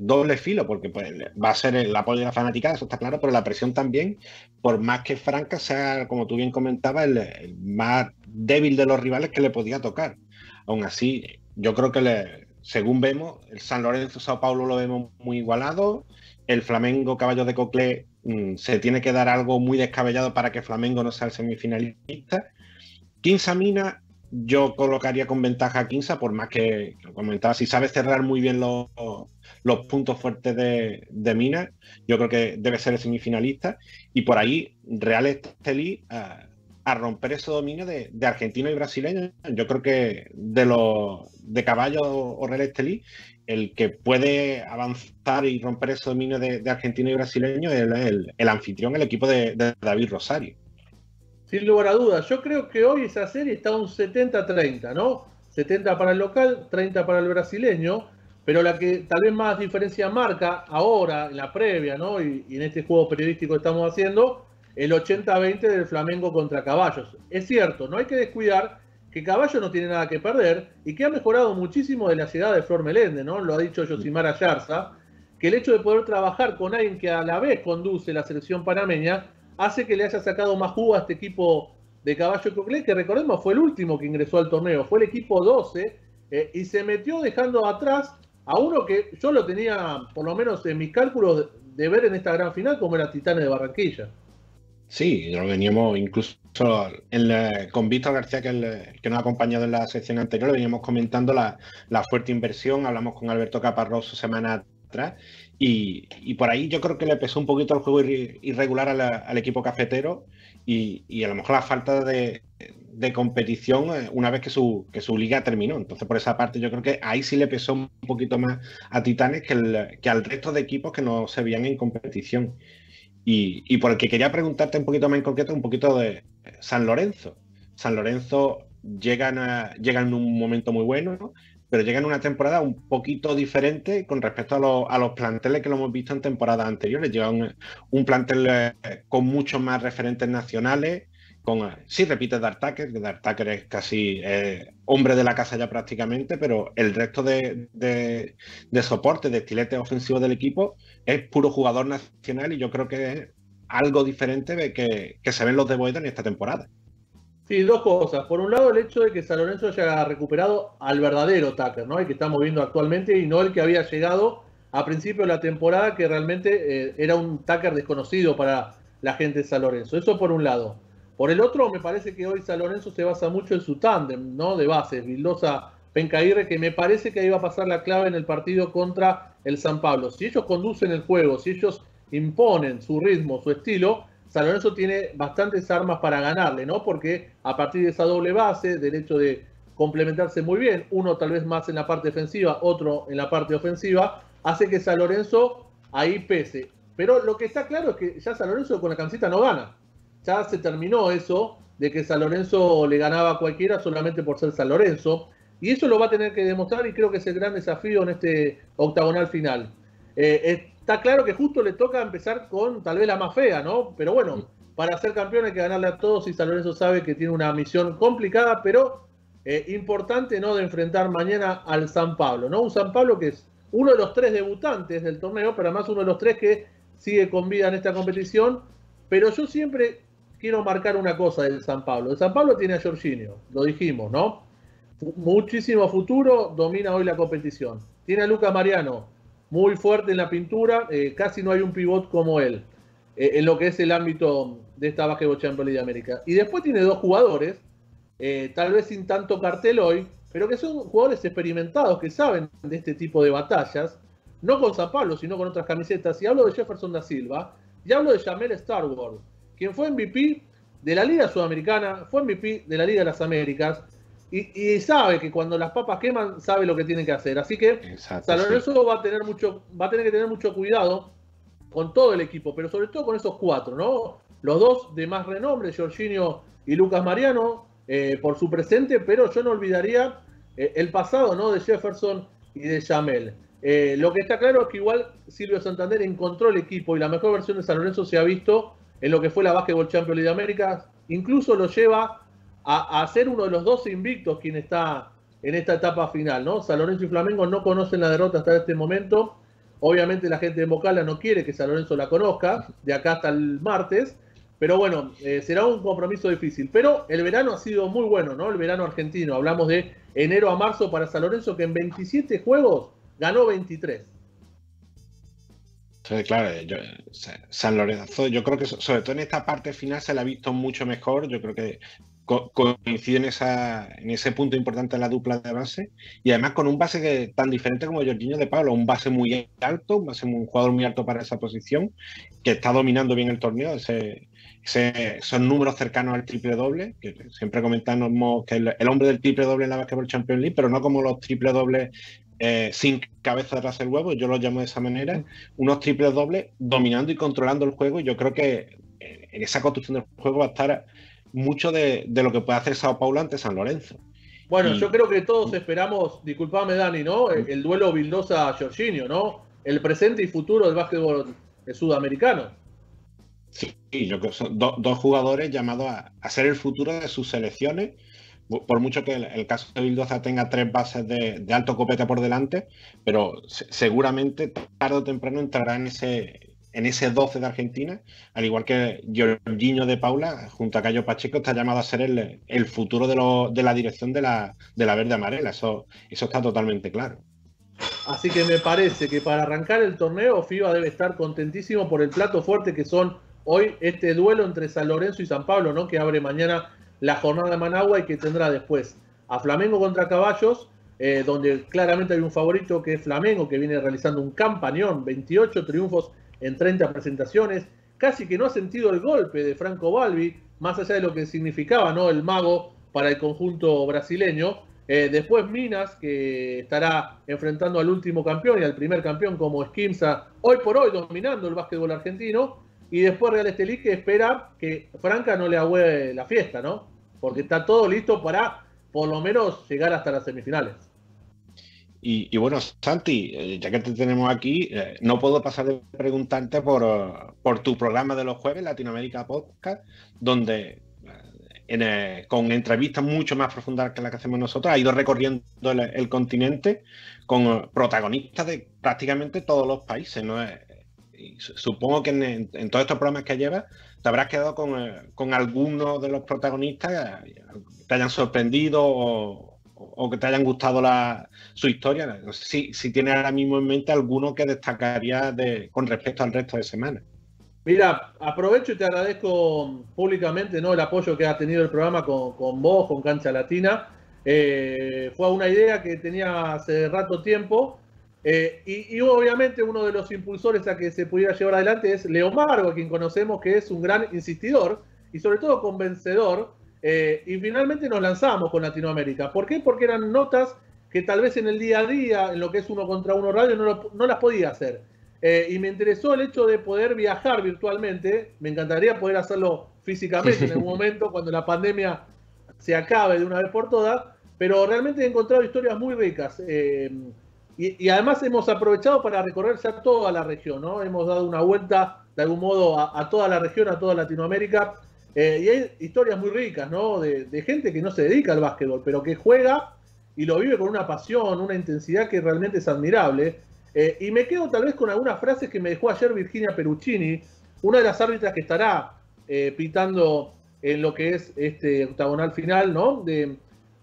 doble filo, porque pues, va a ser el apoyo de la fanática, eso está claro, pero la presión también, por más que Franca sea, como tú bien comentabas, el, más débil de los rivales que le podía tocar. Aún así, yo creo que le, según vemos, el San Lorenzo Sao Paulo lo vemos muy igualado. El Flamengo Caballo de Coclé mmm, se tiene que dar algo muy descabellado para que Flamengo no sea el semifinalista. Quinza Mina, yo colocaría con ventaja a Quinza, por más que, comentaba, si sabe cerrar muy bien los, los puntos fuertes de, de, Mina, yo creo que debe ser el semifinalista. Y por ahí, Real Estelí. Uh, a romper ese dominio de, argentino y brasileño. Yo creo que de los de caballo o Real Estelí, el que puede avanzar y romper ese dominio de, argentino y brasileño es el, el, anfitrión, el equipo de, David Rosario. Sin lugar a dudas, yo creo que hoy esa serie está un 70-30, ¿no? 70 para el local, 30 para el brasileño, pero la que tal vez más diferencia marca ahora, en la previa, ¿no? Y, en este juego periodístico que estamos haciendo, el 80-20 del Flamengo contra Caballos. Es cierto, no hay que descuidar que Caballo no tiene nada que perder y que ha mejorado muchísimo de la llegada de Flor Melende, ¿no? Lo ha dicho Yosimar Ayarza, que el hecho de poder trabajar con alguien que a la vez conduce la selección panameña hace que le haya sacado más jugo a este equipo de Caballo Coclé, que recordemos fue el último que ingresó al torneo, fue el equipo 12 eh, y se metió dejando atrás a uno que yo lo tenía, por lo menos en mis cálculos, de ver en esta gran final como era Titanes de Barranquilla. Sí, lo veníamos incluso en la- con Víctor García, que, nos ha acompañado en la sección anterior, veníamos comentando la, la fuerte inversión, hablamos con Alberto Caparroso semana atrás, y, y por ahí yo creo que le pesó un poquito el juego irre- irregular la- al equipo cafetero y, a lo mejor la falta de, de competición eh, una vez que su, que su liga terminó. Entonces, por esa parte, yo creo que ahí sí le pesó un poquito más a Titanes que, el- que al resto de equipos que no se veían en competición. Y, y por el que quería preguntarte un poquito más en concreto, un poquito de San Lorenzo. San Lorenzo llega, a- llega en un momento muy bueno, ¿no? Pero llega en una temporada un poquito diferente con respecto a, los- a los planteles que lo hemos visto en temporadas anteriores. Llega un, plantel eh, con muchos más referentes nacionales. Con, eh, sí, repite Dartaker, que Dartaker es casi eh, hombre de la casa ya prácticamente, pero el resto de, de, de soporte, de estiletes ofensivos del equipo es puro jugador nacional y yo creo que es algo diferente de que, se ven los de Boedo en esta temporada. Sí, dos cosas. Por un lado, el hecho de que San Lorenzo haya recuperado al verdadero Tucker, ¿no? El que estamos viendo actualmente y no el que había llegado a principio de la temporada, que realmente eh, era un Tucker desconocido para la gente de San Lorenzo. Eso por un lado. Por el otro, me parece que hoy San Lorenzo se basa mucho en su tándem, ¿no? De bases, Vildosa, Pencairre, que me parece que ahí va a pasar la clave en el partido contra el San Pablo. Si ellos conducen el juego, si ellos imponen su ritmo, su estilo, San Lorenzo tiene bastantes armas para ganarle, ¿no? Porque a partir de esa doble base, del hecho de complementarse muy bien, uno tal vez más en la parte defensiva, otro en la parte ofensiva, hace que San Lorenzo ahí pese. Pero lo que está claro es que ya San Lorenzo con la camiseta no gana. Ya se terminó eso de que San Lorenzo le ganaba a cualquiera solamente por ser San Lorenzo. Y eso lo va a tener que demostrar y creo que es el gran desafío en este octagonal final. Eh, está claro que justo le toca empezar con tal vez la más fea, ¿no? Pero bueno, para ser campeón hay que ganarle a todos y San Lorenzo sabe que tiene una misión complicada, pero eh, importante, ¿no? De enfrentar mañana al San Pablo, ¿no? Un San Pablo que es uno de los tres debutantes del torneo, pero además uno de los tres que sigue con vida en esta competición. Pero yo siempre quiero marcar una cosa del San Pablo. El San Pablo tiene a Jorginho, lo dijimos, ¿no? Muchísimo futuro, domina hoy la competición. Tiene a Lucas Mariano, muy fuerte en la pintura, eh, casi no hay un pivot como él, eh, en lo que es el ámbito de esta Basketball Champions League de América. Y después tiene dos jugadores, eh, tal vez sin tanto cartel hoy, pero que son jugadores experimentados que saben de este tipo de batallas, no con San Pablo, sino con otras camisetas. Y hablo de Jefferson da Silva, y hablo de Jamel Starward, quien fue MVP de la Liga Sudamericana, fue MVP de la Liga de las Américas, y, y sabe que cuando las papas queman, sabe lo que tiene que hacer. Así que Exacto, San sí. Lorenzo va a tener mucho, va a tener que tener mucho cuidado con todo el equipo, pero sobre todo con esos cuatro, ¿no? Los dos de más renombre, Jorginho y Lucas Mariano, eh, por su presente, pero yo no olvidaría eh, el pasado, ¿no? De Jefferson y de Jamel. Eh, lo que está claro es que igual Silvio Santander encontró el equipo y la mejor versión de San Lorenzo se ha visto en lo que fue la Basketball Champions League de América. Incluso lo lleva a, a ser uno de los dos invictos quien está en esta etapa final, ¿no? San Lorenzo y Flamengo no conocen la derrota hasta este momento. Obviamente la gente de Mocala no quiere que San Lorenzo la conozca de acá hasta el martes. Pero bueno, eh, será un compromiso difícil. Pero el verano ha sido muy bueno, ¿no? El verano argentino. Hablamos de enero a marzo para San Lorenzo, que en 27 juegos ganó 23. Entonces, claro, San Lorenzo, yo creo que so- sobre todo en esta parte final se la ha visto mucho mejor. Yo creo que co- coincide en, esa, en ese punto importante de la dupla de base y además con un base que, tan diferente como Jorginho de Pablo, un base muy alto, un, base, un jugador muy alto para esa posición, que está dominando bien el torneo, esos números cercanos al triple doble, que siempre comentamos que el, hombre del triple doble en la Basketball Champions League, pero no como los triple dobles eh, sin cabeza tras el huevo, yo lo llamo de esa manera, unos triples dobles dominando y controlando el juego. Yo creo que eh, en esa construcción del juego va a estar mucho de, de lo que puede hacer Sao Paulo ante San Lorenzo. Bueno, Y- yo creo que todos esperamos, disculpame Dani, ¿no? El, el duelo Vildosa-Jorginho, ¿no? El presente y futuro del básquetbol sudamericano. Sí, yo creo que son do- dos jugadores llamados a, a ser el futuro de sus selecciones. Por mucho que el, el caso de Bildoza tenga tres bases de, de alto copete por delante, pero se- seguramente tarde o temprano entrará en ese, en ese 12 de Argentina, al igual que Jorginho de Paula, junto a Cayo Pacheco, está llamado a ser el, el futuro de, lo- de la dirección de la, de la verde amarela. Eso, eso está totalmente claro. Así que me parece que para arrancar el torneo, FIBA debe estar contentísimo por el plato fuerte que son hoy este duelo entre San Lorenzo y San Pablo, ¿no? Que abre mañana la jornada de Managua y que tendrá después a Flamengo contra Caballos, eh, donde claramente hay un favorito que es Flamengo, que viene realizando un campañón, 28 triunfos en 30 presentaciones, casi que no ha sentido el golpe de Franco Balbi, más allá de lo que significaba, ¿no? El mago para el conjunto brasileño. Eh, después Minas, que estará enfrentando al último campeón y al primer campeón como Esquimsa, hoy por hoy dominando el básquetbol argentino. Y después Real Estelí, que espera que Franca no le agüe la fiesta, ¿no? Porque está todo listo para por lo menos llegar hasta las semifinales. Y, bueno, Santi, eh, ya que te tenemos aquí, eh, no puedo pasar de preguntarte por, tu programa de los jueves, Latinoamérica Podcast, donde eh, con entrevistas mucho más profundas que las que hacemos nosotros, ha ido recorriendo el, continente con protagonistas de prácticamente todos los países. y su- supongo que en, todos estos programas que llevas te habrás quedado con, eh, algunos de los protagonistas que te hayan sorprendido o, o que te hayan gustado la, su historia. Si, si tienes ahora mismo en mente alguno que destacaría de, con respecto al resto de semanas. Mira, aprovecho y te agradezco públicamente ¿no? el apoyo que ha tenido el programa con, vos, con Cancha Latina. Eh, fue una idea que tenía hace rato tiempo. eh, y, y obviamente uno de los impulsores a que se pudiera llevar adelante es Leo Margo, a quien conocemos que es un gran insistidor y sobre todo convencedor. Eh, y finalmente nos lanzamos con Latinoamérica. ¿Por qué? Porque eran notas que tal vez en el día a día, en lo que es uno contra uno radio, no, lo- no las podía hacer. Eh, y me interesó el hecho de poder viajar virtualmente. Me encantaría poder hacerlo físicamente en algún momento cuando la pandemia se acabe de una vez por todas. Pero realmente he encontrado historias muy ricas. eh, y, y además hemos aprovechado para recorrer ya toda la región. ¿no? Hemos dado una vuelta de algún modo a, a toda la región, a toda Latinoamérica. Eh, y hay historias muy ricas ¿no? de, gente que no se dedica al básquetbol, pero que juega y lo vive con una pasión, una intensidad que realmente es admirable. Eh, y me quedo tal vez con algunas frases que me dejó ayer Virginia Peruccini, una de las árbitras que estará eh, pitando en lo que es este octagonal final, ¿no? De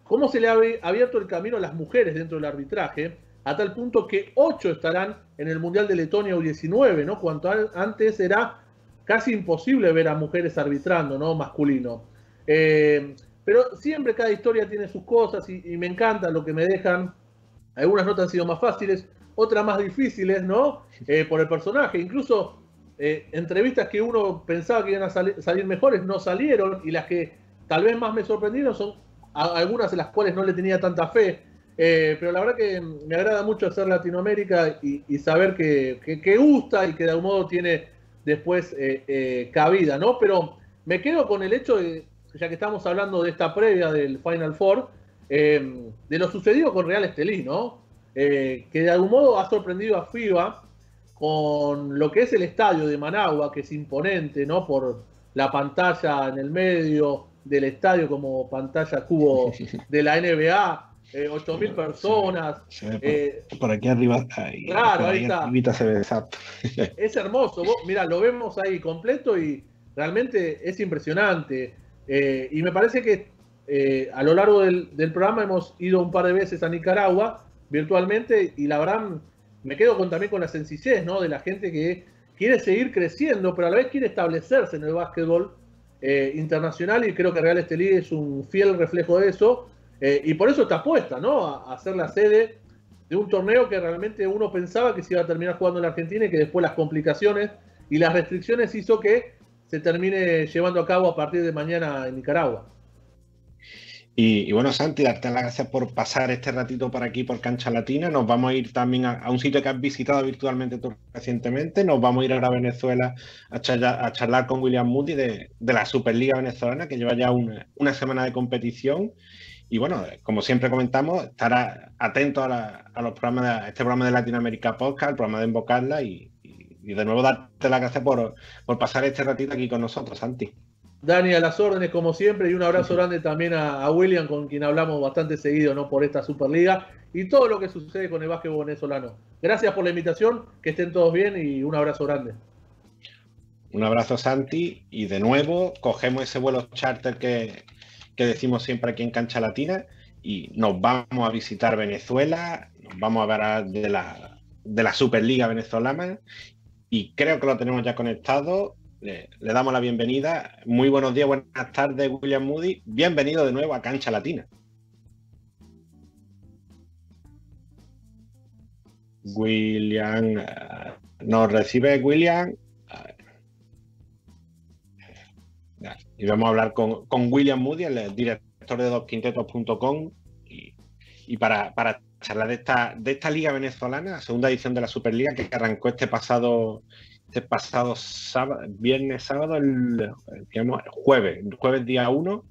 cómo se le ha abi- abierto el camino a las mujeres dentro del arbitraje, a tal punto que ocho estarán en el Mundial de Letonia U19, ¿no? Cuanto an- antes era casi imposible ver a mujeres arbitrando, ¿no? Masculino. Eh, pero siempre cada historia tiene sus cosas y, me encanta lo que me dejan. Algunas notas han sido más fáciles, otras más difíciles, ¿no? Eh, por el personaje. Incluso eh, entrevistas que uno pensaba que iban a sali- salir mejores no salieron y las que tal vez más me sorprendieron son algunas de las cuales no le tenía tanta fe. Pero la verdad que me agrada mucho hacer Latinoamérica y, y saber que, que- que gusta y que de algún modo tiene después eh, eh, cabida, ¿no? Pero me quedo con el hecho de, ya que estamos hablando de esta previa del Final Four, eh, de lo sucedido con Real Estelí, ¿no? Eh, que de algún modo ha sorprendido a FIBA con lo que es el estadio de Managua, que es imponente, ¿no? Por la pantalla en el medio del estadio como pantalla cubo de la NBA, eh, 8.000 personas. Se ve por, eh, por aquí arriba. ahí, Claro, ahí está. arribita se ve exacto. es hermoso. Vos, mira, lo vemos ahí completo y realmente es impresionante. Eh, y me parece que eh, a lo largo del, del programa hemos ido un par de veces a Nicaragua virtualmente y la verdad me quedo con, también con la sencillez ¿no? de la gente que quiere seguir creciendo, pero a la vez quiere establecerse en el básquetbol internacional y creo que Real Estelí es un fiel reflejo de eso. Eh, y por eso está apuesta, ¿no? A, a ser la sede de un torneo que realmente uno pensaba que se iba a terminar jugando en la Argentina y que después las complicaciones y las restricciones hizo que se termine llevando a cabo a partir de mañana en Nicaragua. Y, y bueno, Santi, darte las gracias por pasar este ratito por aquí, por Cancha Latina. Nos vamos a ir también a, a un sitio que has visitado virtualmente tú recientemente. Nos vamos a ir ahora a Venezuela a charlar, a charlar con William Moody de, de la Superliga Venezolana, que lleva ya una, una semana de competición. Y bueno, como siempre comentamos, estar atento a, los programas de, este programa de Latinoamérica Podcast, el programa de Invocarla y, de nuevo darte las gracias por, pasar este ratito aquí con nosotros, Santi. Dani, a las órdenes como siempre y un abrazo grande también a, William, con quien hablamos bastante seguido ¿no? por esta Superliga y todo lo que sucede con el básquetbol venezolano. Gracias por la invitación, que estén todos bien y un abrazo grande. Un abrazo Santi y de nuevo cogemos ese vuelo charter que, que decimos siempre aquí en Cancha Latina y nos vamos a visitar Venezuela, nos vamos a ver de la, de la Superliga venezolana y creo que lo tenemos ya conectado. Le, damos la bienvenida. Muy buenos días, buenas tardes, William Moody. Bienvenido de nuevo a Cancha Latina. William, eh, nos recibe William. Y vamos a hablar con, William Moody, el director de dosquintetos.com, y, para, para, charlar de esta, de esta liga venezolana, segunda edición de la Superliga que arrancó este pasado, este pasado sábado, viernes, sábado, el, jueves, jueves día 1,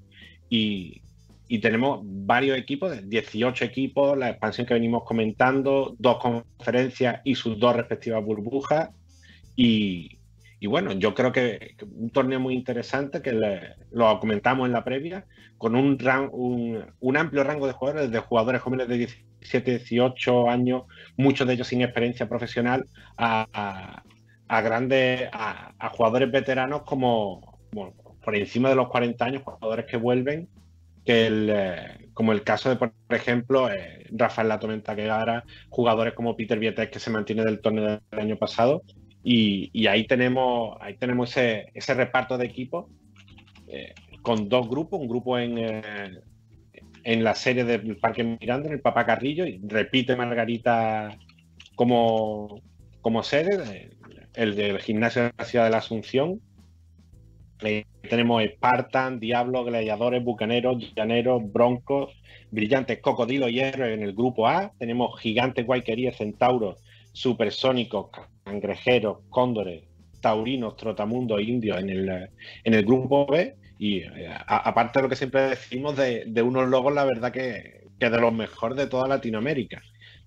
y, y tenemos varios equipos, 18 equipos, la expansión que venimos comentando, dos conferencias y sus dos respectivas burbujas. Y, y bueno, yo creo que, un torneo muy interesante que lo comentamos en la previa, con un, un, amplio rango de jugadores, de jugadores jóvenes de 17, 18 años, muchos de ellos sin experiencia profesional, a, grandes, a, jugadores veteranos como por encima de los 40 años, jugadores que vuelven, que el, eh, como el caso de, por ejemplo, eh, Rafael La Tormenta Guevara, jugadores como Peter Vietes que se mantiene del torneo del año pasado, y, ahí tenemos, ahí tenemos ese, ese reparto de equipos eh, con dos grupos, un grupo en, eh, en la serie del Parque Miranda, en el Papá Carrillo, y repite Margarita como, como sede, el del gimnasio de la ciudad de la Asunción. tenemos Spartan, Diablo, Gladiadores, Bucaneros, Llaneros, Broncos, Brillantes, Cocodilo y Hierro en el grupo A. Tenemos Gigantes, Guayquería, Centauros, Supersónicos, cangrejeros, cóndores, taurinos, trotamundos indios en el, en el grupo B. Y eh, aparte de lo que siempre decimos de, unos logos, la verdad que, que, de los mejores de toda Latinoamérica.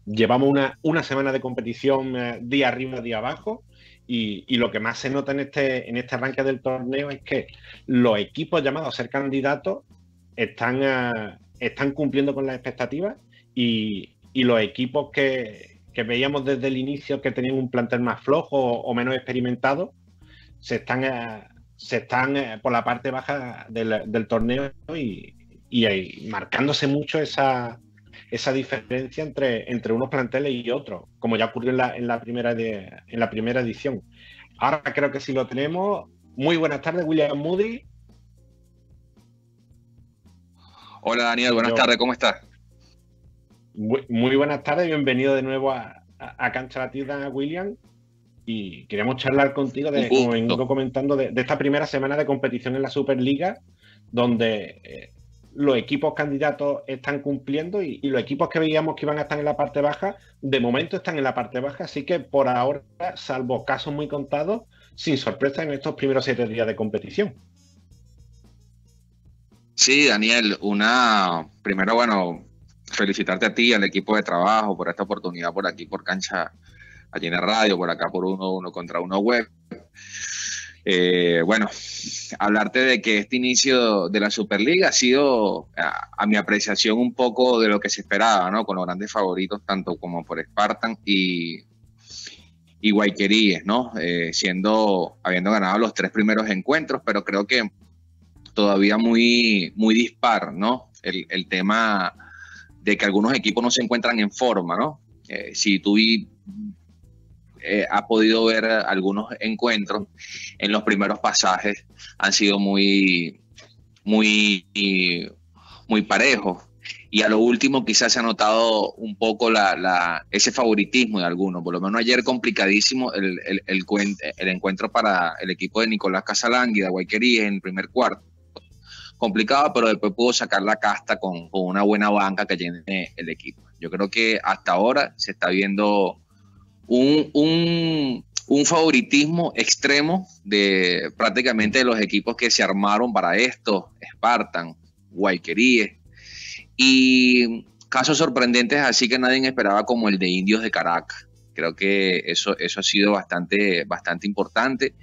Llevamos una, una semana de competición eh, día arriba, día abajo. Y, y, lo que más se nota en este, en este arranque del torneo es que los equipos llamados a ser candidatos están, eh, están cumpliendo con las expectativas y, y los equipos que, que veíamos desde el inicio que tenían un plantel más flojo o, menos experimentado, se están, eh, se están eh, por la parte baja del, torneo y, marcándose mucho esa, esa diferencia entre, entre unos planteles y otros, como ya ocurrió en la, en la primera en la primera edición. Ahora creo que sí lo tenemos. Muy buenas tardes, William Moody. Hola Daniel, buenas tardes, ¿cómo estás? Muy, buenas tardes, bienvenido de nuevo a, a, Cancha Latina, William. Y queríamos charlar contigo, de, como vengo comentando, de, esta primera semana de competición en la Superliga, donde eh, los equipos candidatos están cumpliendo y, los equipos que veíamos que iban a estar en la parte baja, de momento están en la parte baja. Así que por ahora, salvo casos muy contados, sin sorpresa en estos primeros siete días de competición. Sí, Daniel, una primero, bueno, felicitarte a ti, al equipo de trabajo, por esta oportunidad por aquí, por cancha, allí en la radio, por acá por uno, uno contra uno web. Eh, bueno, hablarte de que este inicio de la Superliga ha sido, a, mi apreciación, un poco de lo que se esperaba, ¿no? Con los grandes favoritos, tanto como por Spartan y, y Guayqueríes, ¿no? Eh, siendo, habiendo ganado los tres primeros encuentros, pero creo que todavía muy, muy dispar, ¿no? El, el tema de que algunos equipos no se encuentran en forma, ¿no? Eh, si tú eh, has podido ver algunos encuentros en los primeros pasajes, han sido muy, muy, muy parejos. Y a lo último quizás se ha notado un poco ese favoritismo de algunos. Por lo menos ayer complicadísimo el, encuentro para el equipo de Nicolás Casalangui de Guayquería en el primer cuarto complicado, pero después pudo sacar la casta con, una buena banca que tiene el equipo. Yo creo que hasta ahora se está viendo un, favoritismo extremo de prácticamente los equipos que se armaron para esto, Spartan, Guayqueríe, Y casos sorprendentes así que nadie esperaba como el de Indios de Caracas. Creo que eso, eso ha sido bastante, bastante importante.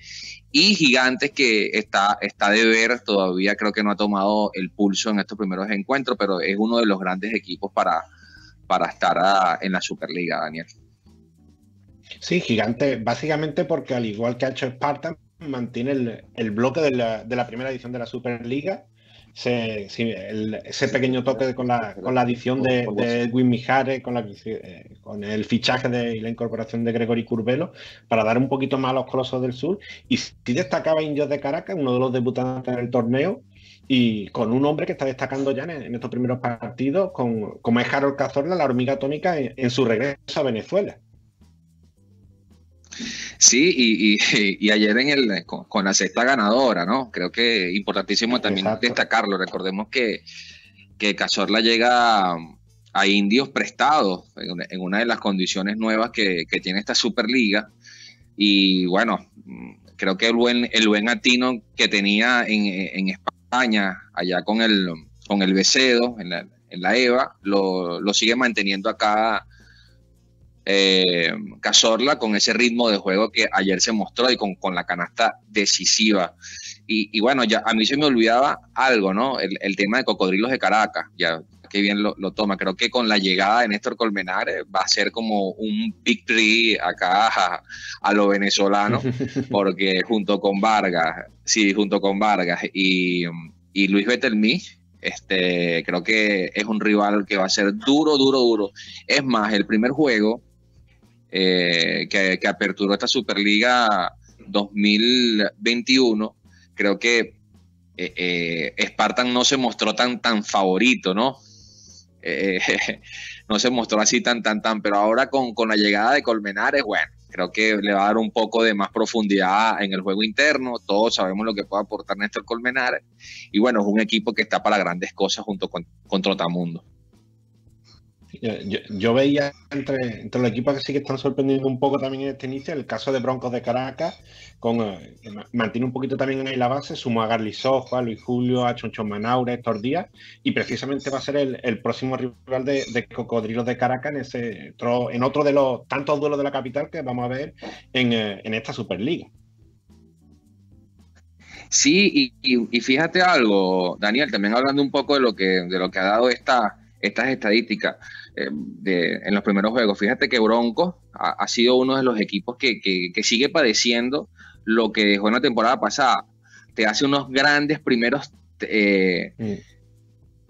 Y Gigantes que está, está de ver, todavía creo que no ha tomado el pulso en estos primeros encuentros, pero es uno de los grandes equipos para, para estar en la Superliga, Daniel. Sí, Gigante, básicamente porque al igual que ha hecho Spartan, mantiene el, bloque de la, de la, primera edición de la Superliga ese pequeño toque con la, con la adición de, Edwin Mijares, con, la, eh, con el fichaje de, y la incorporación de Gregory Curvelo, para dar un poquito más a los colosos del sur. Y sí destacaba Indios de Caracas, uno de los debutantes del torneo, y con un hombre que está destacando ya en, estos primeros partidos, con, como es Harold Cazorla, la hormiga atómica, en su regreso a Venezuela. Sí, y, ayer en el, con, la sexta ganadora, ¿no? Creo que importantísimo también destacarlo. Recordemos que, que Cazorla llega a, indios prestados en, una de las condiciones nuevas que, tiene esta Superliga. Y bueno, creo que el buen, el buen atino que tenía en, España, allá con el, con el Becedo, en la, en la EVA, lo, lo sigue manteniendo acá eh, Cazorla con ese ritmo de juego que ayer se mostró y con, la canasta decisiva. Y, bueno, ya a mí se me olvidaba algo, ¿no? El, tema de Cocodrilos de Caracas, ya que bien lo, toma. Creo que con la llegada de Néstor Colmenares va a ser como un victory acá a, a lo venezolano, porque junto con Vargas, sí, junto con Vargas y, y Luis Betelmí, este, creo que es un rival que va a ser duro, duro, duro. Es más, el primer juego eh, que, aperturó esta Superliga 2021, creo que eh, eh, Spartan no se mostró tan, tan favorito, ¿no? no se mostró así tan, tan, tan, pero ahora con, con la llegada de Colmenares, bueno, creo que le va a dar un poco de más profundidad en el juego interno. Todos sabemos lo que puede aportar Néstor Colmenares. Y bueno, es un equipo que está para grandes cosas junto con, con Trotamundo. Yo, veía entre, entre, los equipos que sí que están sorprendiendo un poco también en este inicio, el caso de Broncos de Caracas, con, eh, mantiene un poquito también ahí la base, sumo a Garly Soja, a Luis Julio, a Choncho Manaure, Héctor Díaz, y precisamente va a ser el, próximo rival de, de, Cocodrilos de Caracas en, ese, en otro de los tantos duelos de la capital que vamos a ver en, eh, esta Superliga. Sí, y, fíjate algo, Daniel, también hablando un poco de lo que, de lo que ha dado esta, estas estadísticas. Eh, en los primeros juegos. Fíjate que Broncos ha, sido uno de los equipos que, sigue padeciendo lo que dejó en la temporada pasada. Te hace unos grandes primeros eh,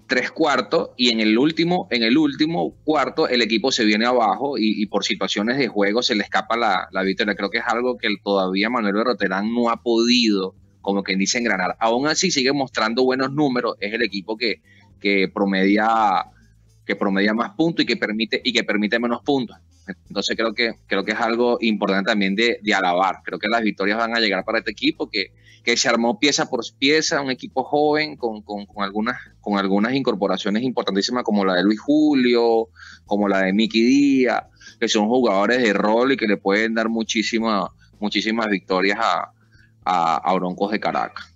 tres cuartos y en el último, en el último cuarto el equipo se viene abajo y, por situaciones de juego se le escapa la, la, victoria. Creo que es algo que todavía Manuel Berroterán no ha podido, como quien dice, engranar. Aún así sigue mostrando buenos números. Es el equipo que, que promedia que promedia más puntos y que permite, y que permite menos puntos. Entonces creo que, creo que es algo importante también de, alabar. Creo que las victorias van a llegar para este equipo que, que se armó pieza por pieza, un equipo joven con, con, algunas, con algunas incorporaciones importantísimas como la de Luis Julio, como la de Miki Díaz, que son jugadores de rol y que le pueden dar muchísimas muchísimas victorias a, a Broncos de Caracas.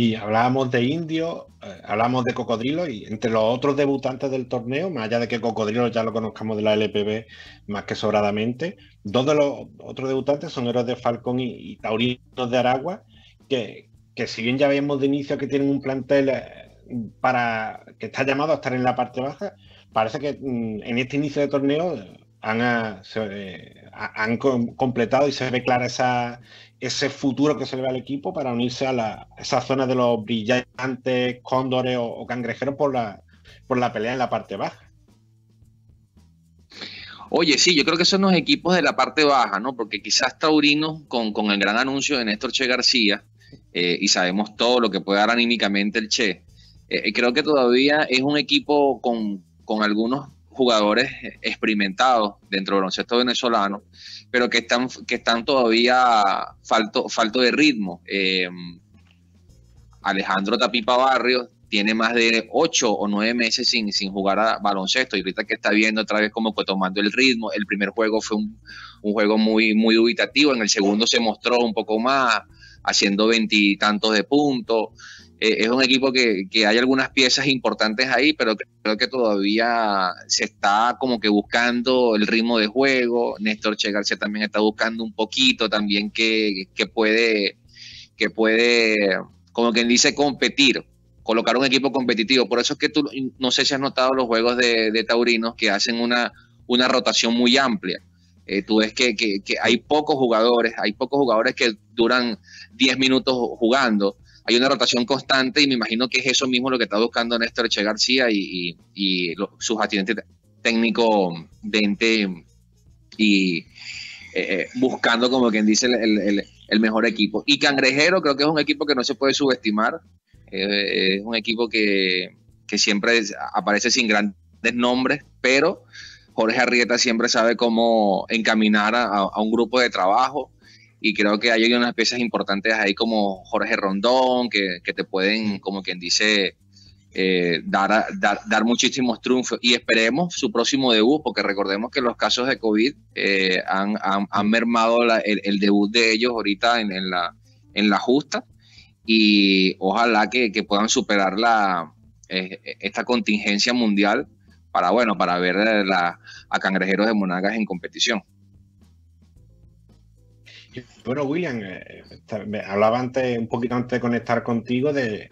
Y hablábamos de Indio, eh, hablamos de Cocodrilo y entre los otros debutantes del torneo, más allá de que Cocodrilo ya lo conozcamos de la LPB más que sobradamente, dos de los otros debutantes son héroes de Falcón y, Taurinos de Aragua, que, que, si bien ya vemos de inicio que tienen un plantel eh, para que está llamado a estar en la parte baja, parece que mm, en este inicio de torneo han, eh, han completado y se ve clara esa, ese futuro que se le ve al equipo para unirse a la, esa zona de los brillantes cóndores o, cangrejeros por la, por la pelea en la parte baja. Oye, sí, yo creo que son los equipos de la parte baja, ¿no? Porque quizás Taurino, con, con el gran anuncio de Néstor Che García, eh, y sabemos todo lo que puede dar anímicamente el Che, eh, creo que todavía es un equipo con, con algunos jugadores experimentados dentro del baloncesto venezolano, pero que están, que están todavía falto, falto de ritmo. Eh, Alejandro Tapipa Barrios tiene más de ocho o nueve meses sin, sin jugar a baloncesto y ahorita que está viendo otra vez como que tomando el ritmo, el primer juego fue un, juego muy, muy dubitativo, en el segundo se mostró un poco más, haciendo veintitantos de puntos eh, es un equipo que, que, hay algunas piezas importantes ahí, pero creo que todavía se está como que buscando el ritmo de juego. Néstor Che García también está buscando un poquito también que, que puede, que puede, como quien dice, competir, colocar un equipo competitivo. Por eso es que tú, no sé si has notado los juegos de, de Taurinos que hacen una, una rotación muy amplia. Eh, tú ves que, que, que, hay pocos jugadores, hay pocos jugadores que duran 10 minutos jugando hay una rotación constante y me imagino que es eso mismo lo que está buscando Néstor Eche García y, sus asistentes técnicos y eh, eh, buscando, como quien dice, el, mejor equipo. Y Cangrejero creo que es un equipo que no se puede subestimar, eh, es un equipo que, siempre aparece sin grandes nombres, pero Jorge Arrieta siempre sabe cómo encaminar a un grupo de trabajo y creo que hay unas piezas importantes ahí como Jorge Rondón, que, te pueden, como quien dice, eh, dar, dar, muchísimos triunfos y esperemos su próximo debut, porque recordemos que los casos de COVID eh, han, han, mermado el, debut de ellos ahorita en, la, en la justa y ojalá que, puedan superar la, eh, esta contingencia mundial para, bueno, para ver a Cangrejeros de Monagas en competición. Bueno, William, eh, hablaba antes, un poquito antes de conectar contigo, de,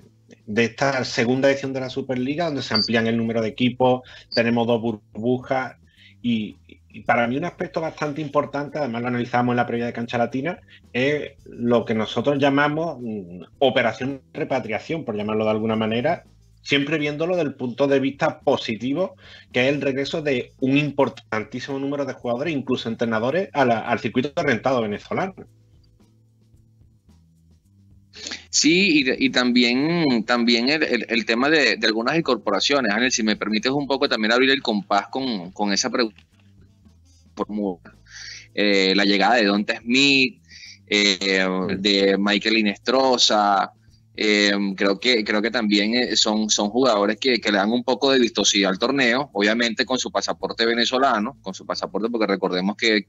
esta segunda edición de la Superliga, donde se amplían el número de equipos, tenemos dos burbujas y, para mí un aspecto bastante importante, además lo analizamos en la previa de Cancha Latina, es lo que nosotros llamamos mm, operación repatriación, por llamarlo de alguna manera, siempre viéndolo del punto de vista positivo, que es el regreso de un importantísimo número de jugadores, incluso entrenadores, al circuito rentado venezolano. Sí, y, también, también el, tema de, algunas incorporaciones. Ángel, si me permites un poco también abrir el compás con, esa pregunta. Eh, la llegada de Donta Smith, eh, de Michael Inestrosa, eh, creo, que, creo que también eh, son, son jugadores que, le dan un poco de vistosidad al torneo, obviamente con su pasaporte venezolano, con su pasaporte porque recordemos que,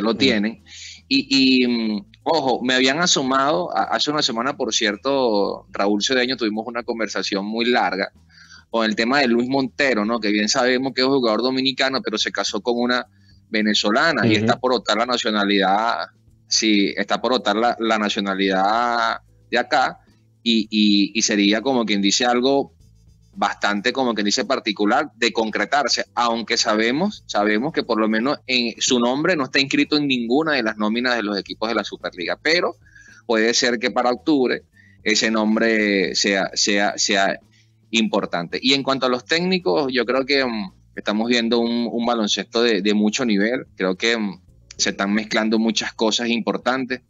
lo tienen. Y, mm, ojo, me habían asomado, hace una semana, por cierto, Raúl Cedeño, tuvimos una conversación muy larga con el tema de Luis Montero, ¿no? que bien sabemos que es un jugador dominicano, pero se casó con una venezolana y está por optar la nacionalidad, sí, está por optar la, la nacionalidad de acá y, sería como quien dice algo bastante como quien dice particular de concretarse, aunque sabemos, sabemos que por lo menos en su nombre no está inscrito en ninguna de las nóminas de los equipos de la Superliga, pero puede ser que para octubre ese nombre sea, sea, sea importante. Y en cuanto a los técnicos, yo creo que mm, estamos viendo un, baloncesto de, mucho nivel, creo que mm, se están mezclando muchas cosas importantes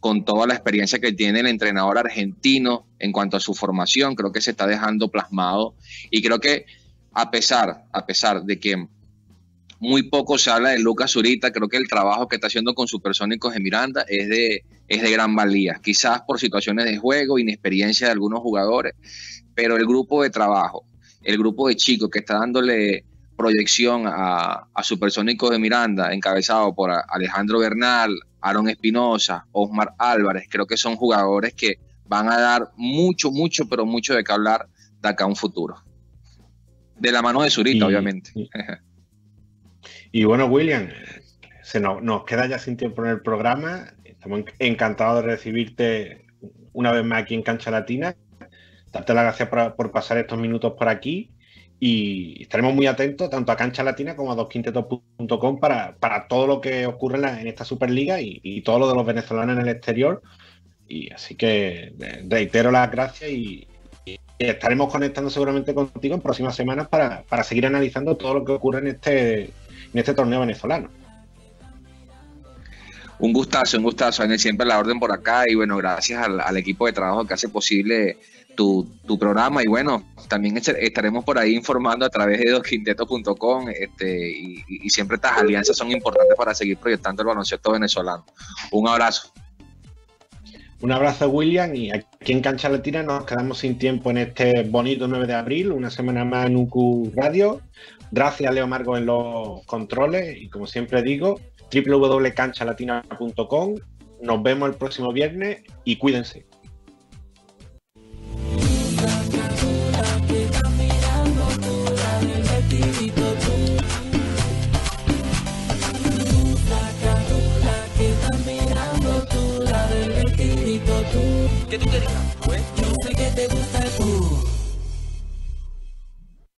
con toda la experiencia que tiene el entrenador argentino en cuanto a su formación, creo que se está dejando plasmado. Y creo que a pesar, a pesar de que muy poco se habla de Lucas Zurita, creo que el trabajo que está haciendo con Supersónicos de Miranda es de, es de gran valía, quizás por situaciones de juego, inexperiencia de algunos jugadores, pero el grupo de trabajo, el grupo de chicos que está dándole proyección a, a Supersónicos de Miranda, encabezado por Alejandro Bernal, Aaron Espinosa, Osmar Álvarez, creo que son jugadores que van a dar mucho, mucho, pero mucho de qué hablar de acá a un futuro. De la mano de Zurita, obviamente. Y, bueno, William, se nos, queda ya sin tiempo en el programa. Estamos encantados de recibirte una vez más aquí en Cancha Latina. Darte las gracias por pasar estos minutos por aquí y estaremos muy atentos tanto a Cancha Latina como a dosquintetos.com para, para todo lo que ocurre en, esta Superliga y, todo lo de los venezolanos en el exterior. Y así que eh, reitero las gracias y, estaremos conectando seguramente contigo en próximas semanas para, seguir analizando todo lo que ocurre en este, en este torneo venezolano. Un gustazo, un gustazo. Siempre la orden por acá y bueno, gracias al equipo de trabajo que hace posible tu, programa y bueno, también estaremos por ahí informando a través de dosquintetos.com este, y, siempre estas alianzas son importantes para seguir proyectando el baloncesto venezolano. Un abrazo. Un abrazo William y aquí en Cancha Latina nos quedamos sin tiempo en este bonito 9 de abril, una semana más en UQ Radio. Gracias Leo Margo en los controles y como siempre digo, www.canchalatina.com. Nos vemos el próximo viernes y cuídense. ¿Qué tú querías?